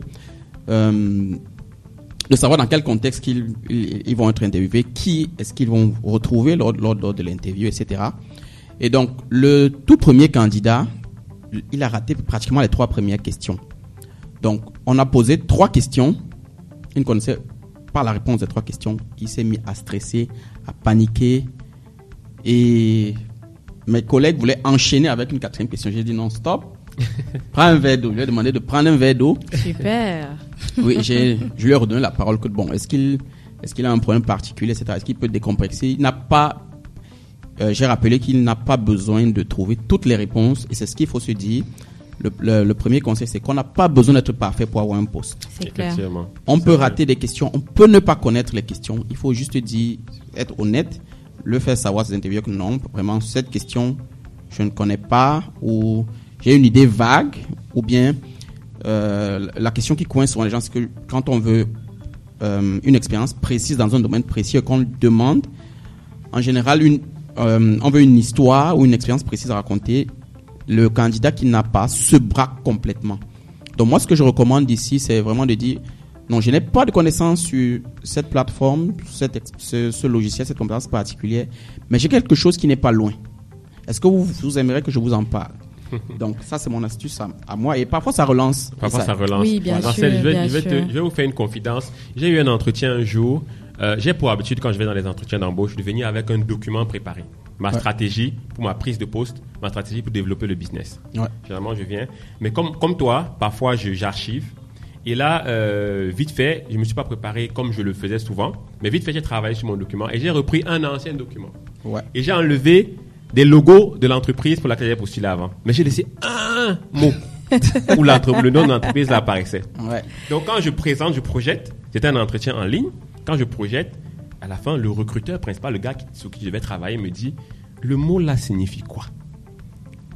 de savoir dans quel contexte ils, ils vont être interviewés, qui est-ce qu'ils vont retrouver lors, lors, lors de l'interview, etc. Et donc le tout premier candidat, il a raté pratiquement les trois premières questions. Donc on a posé trois questions, il ne connaissait pas la réponse des trois questions, il s'est mis à stresser, à paniquer et mes collègues voulaient enchaîner avec une quatrième question. J'ai dit non, stop. Prends un verre d'eau. Je lui ai demandé de prendre un verre d'eau. Super. Oui, je lui ai redonné la parole que bon, est-ce qu'il, est-ce qu'il a un problème particulier, etc. Est-ce qu'il peut décomplexer? Il n'a pas. euh, j'ai rappelé qu'il n'a pas besoin de trouver toutes les réponses et c'est ce qu'il faut se dire. Le, le- le premier conseil, c'est qu'on n'a pas besoin d'être parfait pour avoir un poste. C'est clair. Effectivement. On peut vrai. rater des questions, on peut ne pas connaître les questions. Il faut juste dire, être honnête, le faire savoir à ses intervieweurs que non, vraiment, cette question, je ne connais pas, ou j'ai une idée vague, ou bien euh, la question qui coince souvent les gens, c'est que quand on veut euh, une expérience précise dans un domaine précis qu'on demande, en général, euh, on veut une histoire ou une expérience précise à raconter. Le candidat qui n'a pas se braque complètement. Donc moi, ce que je recommande ici, c'est vraiment de dire, non, je n'ai pas de connaissances sur cette plateforme, ce logiciel, cette compétence particulière, mais j'ai quelque chose qui n'est pas loin. Est-ce que vous, vous aimeriez que je vous en parle? Donc ça, c'est mon astuce à, à moi. Et parfois, ça relance. Parfois, ça relance. Oui, bien Marcel, sûr, je vais, bien je, vais te- sûr. je vais vous faire une confidence. J'ai eu un entretien un jour. Euh, J'ai pour habitude, quand je vais dans les entretiens d'embauche, de venir avec un document préparé. Ma Ouais. stratégie pour ma prise de poste, ma stratégie pour développer le business. Ouais. Généralement, je viens. Mais comme, comme toi, parfois, je- j'archive. Et là, euh, vite fait, je ne me suis pas préparé comme je le faisais souvent. Mais vite fait, j'ai travaillé sur mon document et j'ai repris un ancien document. Ouais. Et j'ai enlevé des logos de l'entreprise pour laquelle j'ai postulé avant. Mais j'ai laissé un mot où le nom de l'entreprise apparaissait. Ouais. Donc quand je présente, je projette, c'était un entretien en ligne. Quand je projette, à la fin, le recruteur principal, le gars qui, sur qui je vais travailler, me dit le mot là signifie quoi?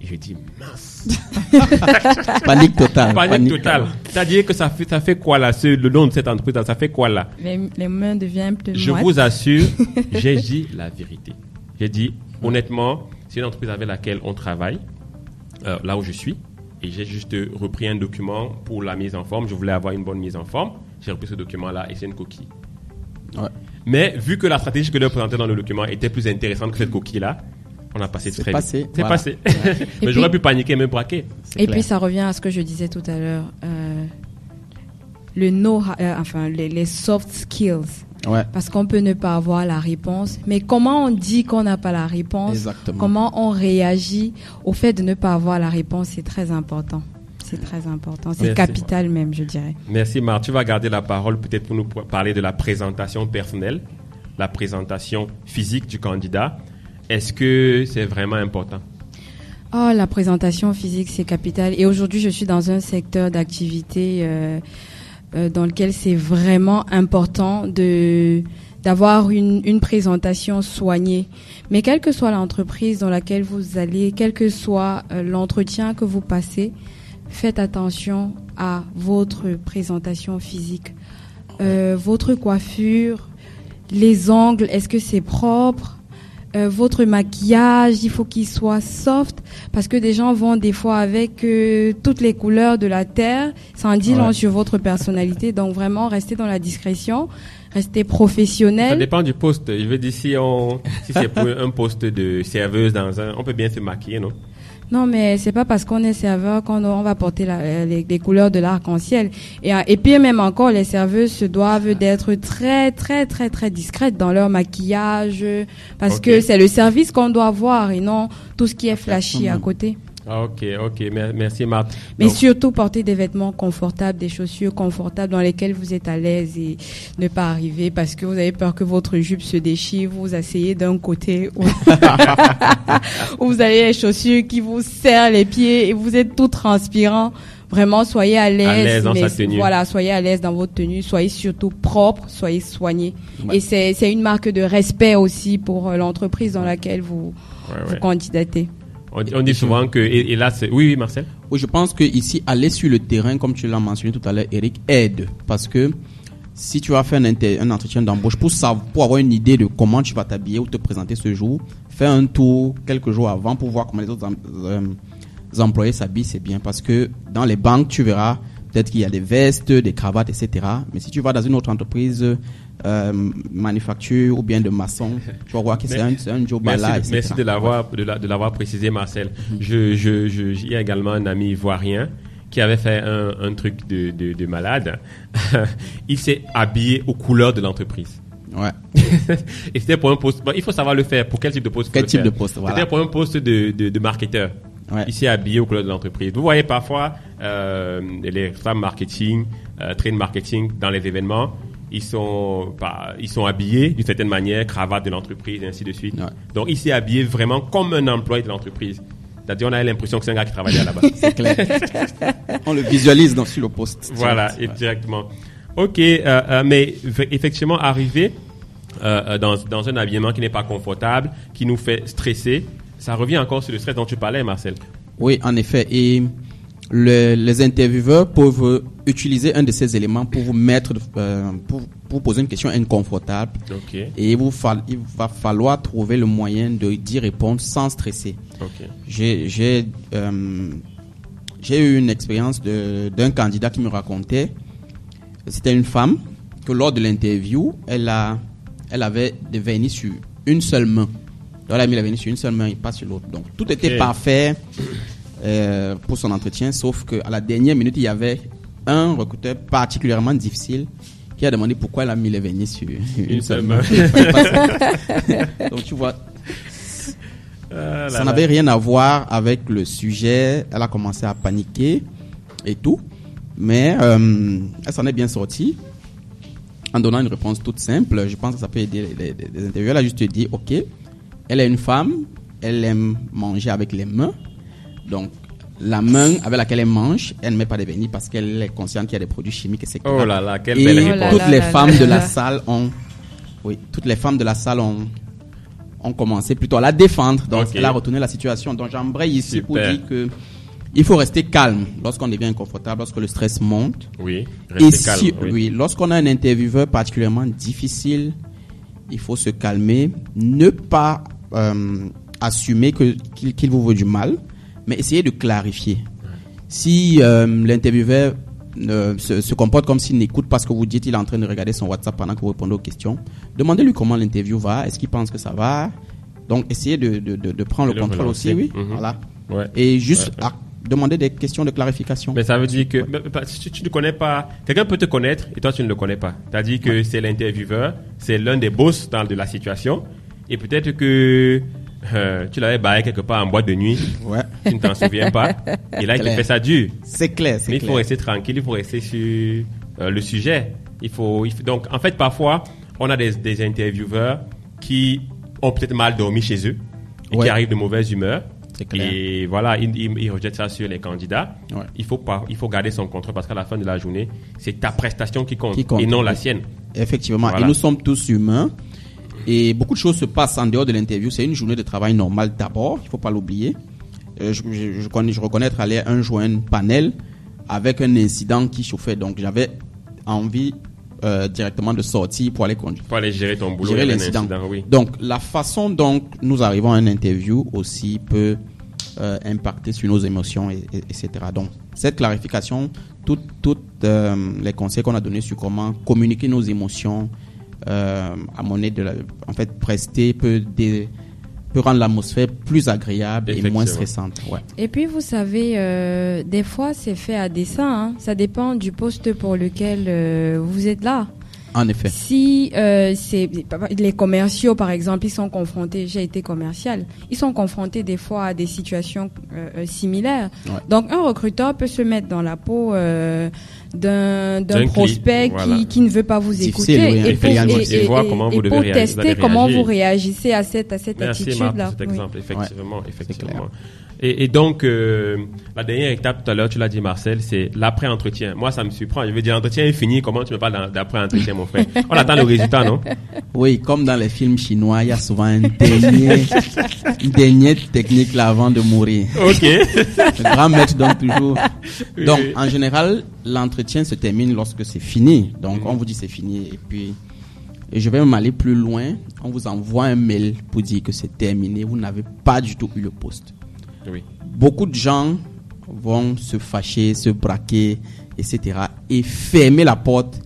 Et je dis mince. Panique totale. Panique totale. C'est-à-dire que ça fait, ça fait quoi là? Ce- Le nom de cette entreprise, ça fait quoi là? Les, les mains deviennent plus Je moites. vous assure, j'ai dit la vérité. J'ai dit, honnêtement, c'est une entreprise avec laquelle on travaille, euh, là où je suis, et j'ai juste repris un document pour la mise en forme. Je voulais avoir une bonne mise en forme. J'ai repris ce document-là et c'est une coquille. Ouais. Mais vu que la stratégie que je présentais dans le document était plus intéressante que cette coquille-là, on a passé C'est très passé, vite. C'est voilà. passé. Mais j'aurais pu paniquer, me braquer. Et clair. puis ça revient à ce que je disais tout à l'heure. euh, le know, euh, enfin les, les soft skills. Ouais. Parce qu'on peut ne pas avoir la réponse, mais comment on dit qu'on n'a pas la réponse? Exactement. Comment on réagit au fait de ne pas avoir la réponse? C'est très important. C'est très important. C'est capital même, je dirais. Merci Marc. Tu vas garder la parole peut-être pour nous parler de la présentation personnelle, la présentation physique du candidat. Est-ce que c'est vraiment important? Oh, la présentation physique, c'est capital. Et aujourd'hui, je suis dans un secteur d'activité euh, euh, dans lequel c'est vraiment important de d'avoir une, une présentation soignée. Mais quelle que soit l'entreprise dans laquelle vous allez, quel que soit euh, l'entretien que vous passez, faites attention à votre présentation physique. Euh, votre coiffure, les ongles, est-ce que c'est propre? Euh, votre maquillage, il faut qu'il soit soft parce que des gens vont des fois avec euh, toutes les couleurs de la terre, ça en dit Ouais. long sur votre personnalité. Donc vraiment, restez dans la discrétion, restez Ça professionnel. dépend du poste. Je veux dire, si, on, si c'est pour un poste de serveuse dans un, on peut bien se maquiller, non? Non, mais c'est pas parce qu'on est serveur qu'on on va porter la- euh, les, les couleurs de l'arc-en-ciel. Et, euh, et puis même encore, les serveuses se doivent d'être très, très, très, très discrètes dans leur maquillage, parce que c'est le service qu'on doit voir et non tout ce qui est flashy à côté. Ah, ok, ok, mer- merci Marthe. Mais Donc, surtout porter des vêtements confortables, des chaussures confortables dans lesquelles vous êtes à l'aise et ne pas arriver parce que vous avez peur que votre jupe se déchire, vous vous asseyez d'un côté ou, ou vous avez les chaussures qui vous serrent les pieds et vous êtes tout transpirant. Vraiment, soyez à l'aise. l'aise dans mais sa tenue. Voilà, soyez à l'aise dans votre tenue, soyez surtout propre, soyez soigné. Ouais. Et c'est c'est une marque de respect aussi pour euh, l'entreprise dans laquelle vous, ouais, vous ouais. candidatez. On, dit- souvent que, et, là, c'est, oui, oui, Marcel. Oui, je pense que ici, aller sur le terrain, comme tu l'as mentionné tout à l'heure, Eric, aide. Parce que si tu vas faire un, entretien d'embauche pour, pour avoir une idée de comment tu vas t'habiller ou te présenter ce jour, fais un tour quelques jours avant pour voir comment les autres euh, employés s'habillent, c'est bien. Parce que dans les banques, tu verras peut-être qu'il y a des vestes, des cravates, etc. Mais si tu vas dans une autre entreprise, euh, manufacture ou bien de maçon, tu vas voir que c'est un, un job Merci, là, de, etc. merci de l'avoir, de, la- de l'avoir précisé, Marcel. Je, je, je, il y a également un ami ivoirien qui avait fait un, un truc de, de, de malade. il s'est habillé aux couleurs de l'entreprise. Ouais. Et c'était pour un poste. bon, il faut savoir le faire. Pour quel type de poste Quel type faire? de poste, voilà. C'était pour un poste de, de, de marketeur. Ouais. Il s'est habillé aux couleurs de l'entreprise. Vous voyez parfois euh, les femmes marketing, euh, train marketing dans les événements. Ils sont, pas, ils sont habillés d'une certaine manière, cravate de l'entreprise et ainsi de suite. Ouais. Donc il s'est habillé vraiment comme un employé de l'entreprise. C'est-à-dire on a l'impression que c'est un gars qui travaillait là-bas. C'est clair. On le visualise dans, sur le poste. Voilà, et directement. Ok, euh, euh, mais effectivement, arriver euh, dans, dans un habillement qui n'est pas confortable, qui nous fait stresser, ça revient encore sur le stress dont tu parlais, Marcel. Oui, en effet. Et le- les intervieweurs peuvent utiliser un de ces éléments pour vous mettre, euh, pour, pour poser une question inconfortable. Et il, vous fa- il va falloir trouver le moyen d'y répondre sans stresser. J'ai euh, j'ai eu une expérience d'un candidat qui me racontait. C'était une femme que lors de l'interview, elle a elle avait des vernis sur une seule main. Donc elle a mis les vernis sur une seule main et pas sur l'autre. Donc tout était parfait euh, pour son entretien, sauf que à la dernière minute, il y avait un recruteur particulièrement difficile qui a demandé pourquoi elle a mis les vernis sur une, seule main. Donc tu vois, Ah ça n'avait rien à voir avec le sujet. Elle a commencé à paniquer et tout. Mais euh, elle s'en est bien sortie en donnant une réponse toute simple. Je pense que ça peut aider les, les- les intervieweurs. Elle a juste dit, OK, elle est une femme, elle aime manger avec les mains. Donc, la main avec laquelle elle mange, elle ne met pas de vernis parce qu'elle est consciente qu'il y a des produits chimiques, etc. Oh là là, quelle Et belle Oh là réponse. toutes les là femmes de la salle ont, oui, toutes les femmes de la salle ont, ont commencé plutôt à la défendre. Donc, elle a retourné la situation. Donc, j'embraye ici pour dire que il faut rester calme lorsqu'on devient inconfortable, lorsque le stress monte. Oui, Et restez calme. si, oui. oui, lorsqu'on a un intervieweur particulièrement difficile, il faut se calmer, ne pas euh, assumer que qu'il qu'il vous veut du mal, mais essayer de clarifier. Si euh, l'intervieweur euh, se, se comporte comme s'il n'écoute pas ce que vous dites, il est en train de regarder son WhatsApp pendant que vous répondez aux questions, demandez-lui comment l'interview va, est-ce qu'il pense que ça va? Donc, essayez de, de, de, de prendre le le contrôle relancer. aussi, oui. Mhm. Voilà. Ouais. Et juste Ouais, à- demander des questions de clarification. Mais ça veut dire que si tu ne connais pas, quelqu'un peut te connaître et toi tu ne le connais pas. C'est-à-dire que c'est l'intervieweur, c'est l'un des boss dans de la situation et peut-être que euh, tu l'avais baillé quelque part en boîte de nuit, Ouais. tu ne t'en souviens pas et là il te fait ça dur. C'est clair, c'est Mais il faut rester tranquille, il faut rester sur euh, le sujet. Il faut, il faut- donc en fait parfois on a des, des intervieweurs qui ont peut-être mal dormi chez eux et Ouais. qui arrivent de mauvaise humeur. C'est clair. Et voilà, ils, rejettent ça sur les candidats. Ouais. Il faut pas, il faut garder son contrôle parce qu'à la fin de la journée, c'est ta prestation qui compte, Qui compte, et non la sienne. Effectivement, Voilà. et nous sommes tous humains. Et beaucoup de choses se passent en dehors de l'interview. C'est une journée de travail normale d'abord, il faut pas l'oublier. Euh, je, je, je connais, je reconnais être allé un jour à un panel avec un incident qui chauffait. Donc j'avais envie euh, directement de sortir pour aller conduire. Faut aller gérer ton boulot. gérer l'incident. oui. Donc la façon dont nous arrivons à une interview aussi peut euh, impacter sur nos émotions, et, et- etc. Donc cette clarification, euh, les conseils qu'on a donnés sur comment communiquer nos émotions euh, à monnaie de la, en fait prester peut dé- peut rendre l'atmosphère plus agréable et moins stressante. Ouais. Et puis, vous savez, euh, des fois, c'est fait à dessein. hein. Ça dépend du poste pour lequel euh, vous êtes là. En effet. Si euh, c'est les commerciaux par exemple, ils sont confrontés, j'ai été commercial, ils sont confrontés des fois à des situations euh, similaires. Ouais. Donc un recruteur peut se mettre dans la peau euh, d'un prospect cli- voilà. qui, qui ne veut pas vous écouter oui, et pour, effectivement. Et voir comment vous et devez pour réagir, tester comment vous réagissez à cette à cette Merci attitude Marc là. cet exemple, effectivement, effectivement. Et, et donc, euh, la dernière étape tout à l'heure, tu l'as dit Marcel, c'est l'après-entretien. Moi, ça me surprend. Je veux dire, l'entretien est fini, comment tu me parles d'après-entretien, mon frère? On attend le résultat, non? Oui, comme dans les films chinois, il y a souvent un dernier, une dernière technique là avant de mourir. Ok. Le grand maître donne toujours. Oui, Donc, oui. en général, l'entretien se termine lorsque c'est fini. Donc, Mhm. on vous dit c'est fini. Et puis, et je vais même aller plus loin. On vous envoie un mail pour dire que c'est terminé. Vous n'avez pas du tout eu le poste. Oui. Beaucoup de gens vont se fâcher, se braquer, etc. Et fermer la porte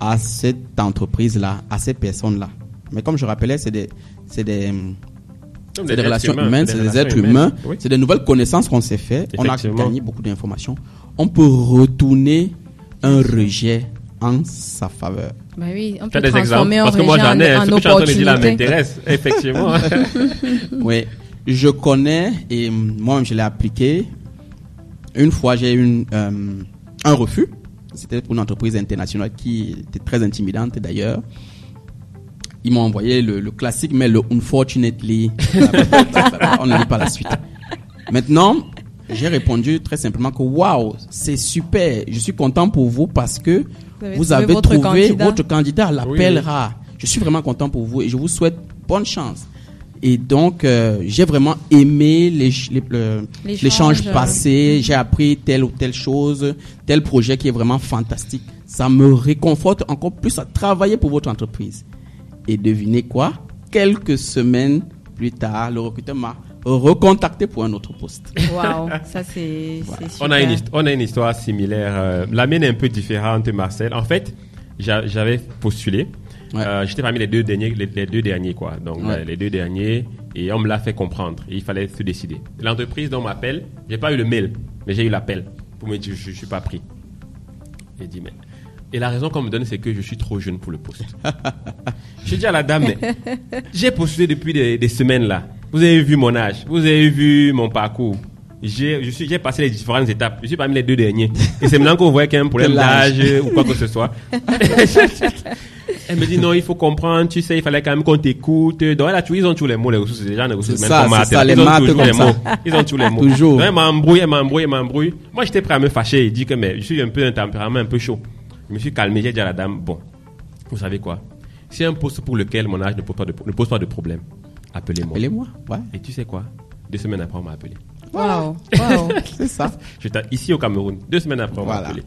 à cette entreprise-là, à ces personnes-là. Mais comme je rappelais, c'est des, c'est des, des êtres relations humains, humaines, des c'est des êtres humains, Oui. c'est des nouvelles connaissances qu'on s'est fait. On a gagné beaucoup d'informations. On peut retourner un rejet en sa faveur. Bah oui, on Tu as peut des exemples transformer Parce que moi, j'en ai. Ce que tu en train de dire là m'intéresse. Effectivement. Oui, je connais et moi-même je l'ai appliqué. Une fois, j'ai eu une, euh, un refus. C'était pour une entreprise internationale qui était très intimidante d'ailleurs. Ils m'ont envoyé le, le classique, mais le unfortunately. On ne lit pas la suite. Maintenant, j'ai répondu très simplement que waouh, c'est super. Je suis content pour vous parce que Vous avez vous trouvé avez votre trouvé candidat. votre candidat à l'appel Oui, oui. rare. Je suis vraiment content pour vous et je vous souhaite bonne chance. Et donc, euh, j'ai vraiment aimé les- L'échange, l'échange euh, passé. J'ai appris telle ou telle chose, tel projet qui est vraiment fantastique. Ça me réconforte encore plus à travailler pour votre entreprise. Et devinez quoi? Quelques semaines plus tard, le recruteur m'a recontacté pour un autre poste. Waouh, ça c'est super. on, a une, on a une histoire similaire. euh, la mienne est un peu différente, Marcel. En fait, j'a- j'avais postulé. Ouais. Euh, J'étais parmi les deux derniers, les, les deux derniers quoi. Donc Ouais. euh, les deux derniers, et on me l'a fait comprendre. Et il fallait se décider. L'entreprise dont on m'appelle, j'ai pas eu le mail, mais j'ai eu l'appel pour me dire je, je suis pas pris. J'ai dit mais. Et la raison qu'on me donne, c'est que je suis trop jeune pour le poste. je dis à la dame, mais j'ai postulé depuis des, des semaines là. Vous avez vu mon âge, vous avez vu mon parcours. J'ai je suis- j'ai passé les différentes étapes. Je suis parmi les deux derniers. Et c'est maintenant qu'on voit qu'il y a un problème d'âge ou quoi que ce soit. Elle me dit non, il faut comprendre, tu sais, il fallait quand même qu'on t'écoute. Donc là, tu, ils ont tous les mots, les ressources, les gens, les ressources C'est humaines ça, ça, Martel. les Ils ont maths toujours comme les ça. mots. Ils ont tous les mots. Toujours. Donc, elle m'embrouille, elle m'embrouille, elle m'embrouille. Moi, j'étais prêt à me fâcher. Il dit que mais, je suis un peu un tempérament un peu chaud. Je me suis calmé, j'ai dit à la dame, bon, vous savez quoi? C'est un poste pour lequel mon âge ne pose pas de, ne pose pas de problème. Appelez-moi. Appelez-moi. Ouais, Et tu sais quoi? Deux semaines après, on m'a appelé. Waouh, waouh. c'est ça. J'étais ici au Cameroun. Deux semaines après, on m'a Voilà. appelé.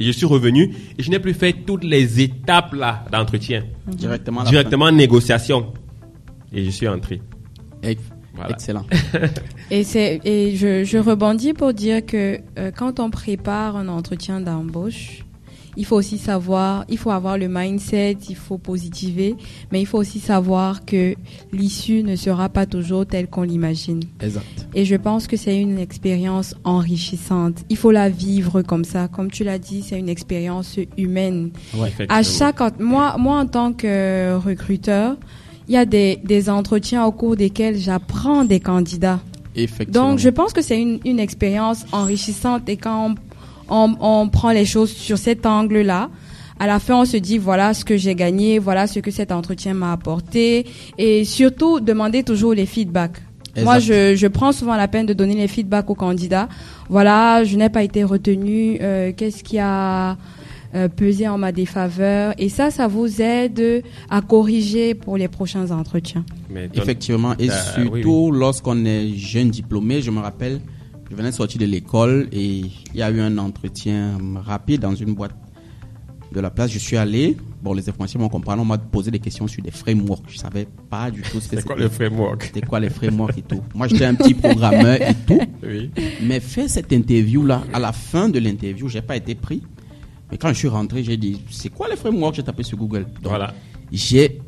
Et je suis revenu et je n'ai plus fait toutes les étapes là d'entretien. Directement. Directement en négociation. Et je suis entré. fin. Ex- Voilà. Excellent. Et c'est et je, je rebondis pour dire que euh, quand on prépare un entretien d'embauche, il faut aussi savoir, il faut avoir le mindset, il faut positiver, mais il faut aussi savoir que l'issue ne sera pas toujours telle qu'on l'imagine. Exact. Et je pense que c'est une expérience enrichissante. Il faut la vivre comme ça. Comme tu l'as dit, c'est une expérience humaine. À Effectivement. chaque, moi, moi, en tant que recruteur, il y a des, des entretiens au cours desquels j'apprends des candidats. Effectivement. Donc, je pense que c'est une, une expérience enrichissante et quand on, on, on prend les choses sur cet angle-là, à la fin, on se dit voilà ce que j'ai gagné, voilà ce que cet entretien m'a apporté et surtout demander toujours les feedbacks. Moi, je, je prends souvent la peine de donner les feedbacks aux candidats. Voilà, je n'ai pas été retenu. euh, Qu'est-ce qui a euh, pesé en ma défaveur Et ça, ça vous aide à corriger pour les prochains entretiens. Mais Effectivement, et Euh, surtout lorsqu'on est jeune diplômé, je me rappelle, je venais de sortir de l'école et il y a eu un entretien rapide dans une boîte de la place. Je suis allé, bon, les informations m'ont compris, on m'a posé des questions sur des frameworks. Je savais pas du tout ce que C'est quoi c'était. le framework C'était quoi les frameworks et tout. Moi, j'étais un petit programmeur et tout. Oui. Mais fait cette interview-là, à la fin de l'interview, j'ai pas été pris. Mais quand je suis rentré, j'ai dit, c'est quoi les frameworks? J'ai tapé sur Google. Donc, Voilà. j'ai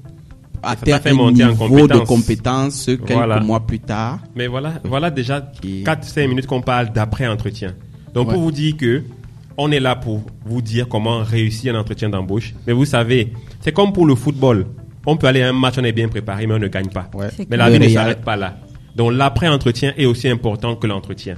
atteint fait un monter en niveau de compétence. quelques Voilà. mois plus tard. Mais voilà, voilà déjà Et- 4-5 minutes qu'on parle d'après-entretien. Donc Ouais. pour vous dire que on est là pour vous dire comment réussir un entretien d'embauche. Mais vous savez, c'est comme pour le football. On peut aller à un match, on est bien préparé, mais on ne gagne pas. Ouais. Mais la vie ne s'arrête pas là. Donc l'après-entretien est aussi important que l'entretien.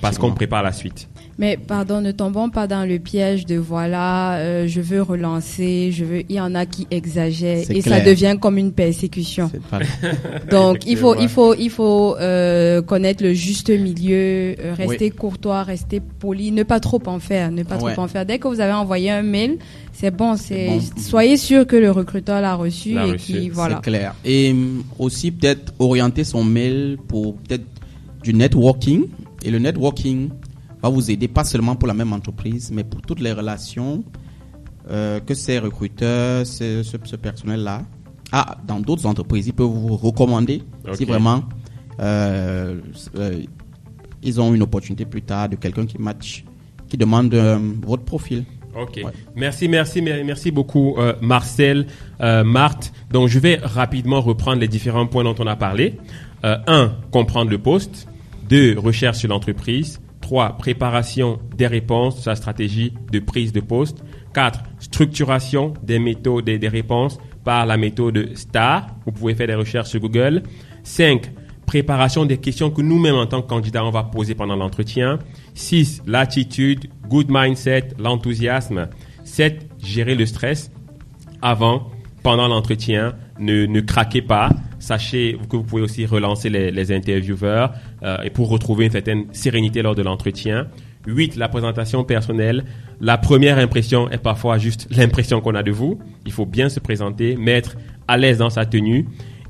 Parce qu'on prépare la suite. Mais pardon, ne tombons pas dans le piège de voilà, euh, je veux relancer, je veux. Il y en a qui exagèrent et ça devient comme une persécution. Pas- Donc il faut, il faut, il faut euh, connaître le juste milieu, euh, rester courtois, rester poli, ne pas trop en faire, ne pas Ouais. trop en faire. Dès que vous avez envoyé un mail, c'est bon, c'est bon. soyez sûr que le recruteur l'a reçu L'a et qui voilà. C'est clair. Et hum, aussi peut-être orienter son mail pour peut-être du networking. Et le networking va vous aider pas seulement pour la même entreprise, mais pour toutes les relations euh, que ces recruteurs, ce, ce, ce personnel-là a dans d'autres entreprises. Ils peuvent vous recommander si vraiment euh, euh, ils ont une opportunité plus tard de quelqu'un qui match, qui demande votre profil. Ok. Ouais. Merci, merci, mer- merci beaucoup, euh, Marcel, euh, Marthe. Donc, je vais rapidement reprendre les différents points dont on a parlé. Euh, un, comprendre le poste. Deux, recherche sur l'entreprise. Trois, préparation des réponses, sa stratégie de prise de poste. Quatre, structuration des méthodes, des, des réponses par la méthode STAR. Vous pouvez faire des recherches sur Google. Cinq, préparation des questions que nous-mêmes en tant que candidats on va poser pendant l'entretien. 6. L'attitude, good mindset, l'enthousiasme. 7. Gérer le stress avant, pendant l'entretien. Ne, ne craquez pas. Sachez que vous pouvez aussi relancer les, les intervieweurs et pour retrouver une certaine sérénité lors de l'entretien. 8. La présentation personnelle. La première impression est parfois juste l'impression qu'on a de vous. Il faut bien se présenter, mettre à l'aise dans sa tenue.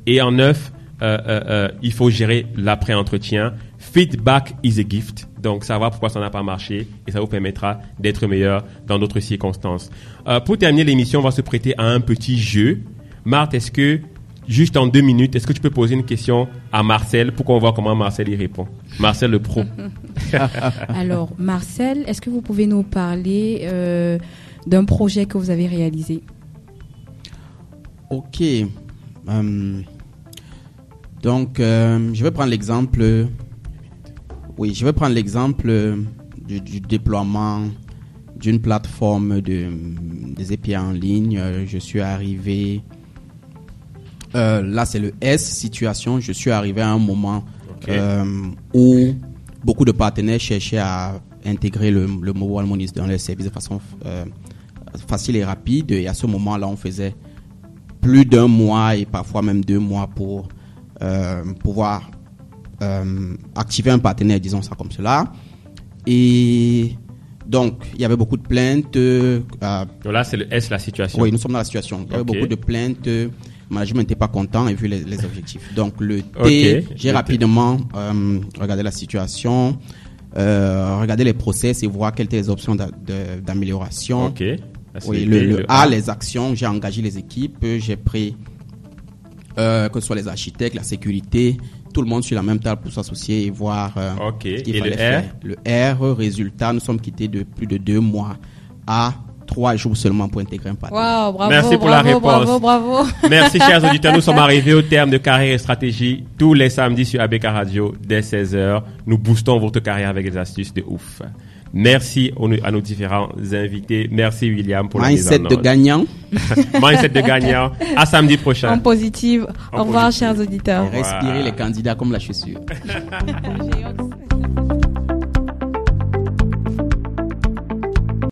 Et en 9, euh, euh, euh, il faut gérer l'après-entretien. Feedback is a gift. Donc, savoir pourquoi ça n'a pas marché et ça vous permettra d'être meilleur dans d'autres circonstances. Euh, pour terminer l'émission, on va se prêter à un petit jeu. Marthe, est-ce que, juste en deux minutes, est-ce que tu peux poser une question à Marcel pour qu'on voit comment Marcel y répond? Marcel le pro. Alors Marcel, est-ce que vous pouvez nous parler euh, d'un projet que vous avez réalisé? Ok. Euh, donc, euh, je vais prendre l'exemple. Oui, je vais prendre l'exemple du, du déploiement d'une plateforme de, des API en ligne. Je suis arrivé. Euh, là, c'est le S situation. Je suis arrivé à un moment euh, où beaucoup de partenaires cherchaient à intégrer le, le mobile money dans les services de façon euh, facile et rapide. Et à ce moment-là, on faisait plus d'un mois et parfois même deux mois pour pouvoir activer un partenaire, disons ça comme cela. Et donc, il y avait beaucoup de plaintes. euh, là, c'est le S, la situation. oui, nous sommes dans la situation. Il y avait beaucoup de plaintes. Management n'était pas content et vu les, les objectifs. Donc, le T, j'ai rapidement euh, regardé la situation, euh, regardé les process et voir quelles étaient les options d'amélioration. Ok. Oui, le, le A, les actions, j'ai engagé les équipes, j'ai pris euh, que ce soit les architectes, la sécurité, tout le monde sur la même table pour s'associer et voir ce qu'il Et le fallait R? faire. Le R, résultat, nous sommes quittés de plus de deux mois à trois jours seulement pour intégrer un partenaire. Waouh, bravo, Merci pour la bravo, réponse. bravo, bravo. Merci, chers auditeurs. Nous sommes arrivés au terme de Carrière et Stratégie tous les samedis sur ABK Radio dès 16h. Nous boostons votre carrière avec des astuces de ouf. Merci à nos différents invités. Merci, William, pour Mindset la mise de en gagnant, Mindset de gagnant. À samedi prochain. En positive. En Au revoir, positive. chers auditeurs. Au revoir. respirer les candidats comme la chaussure.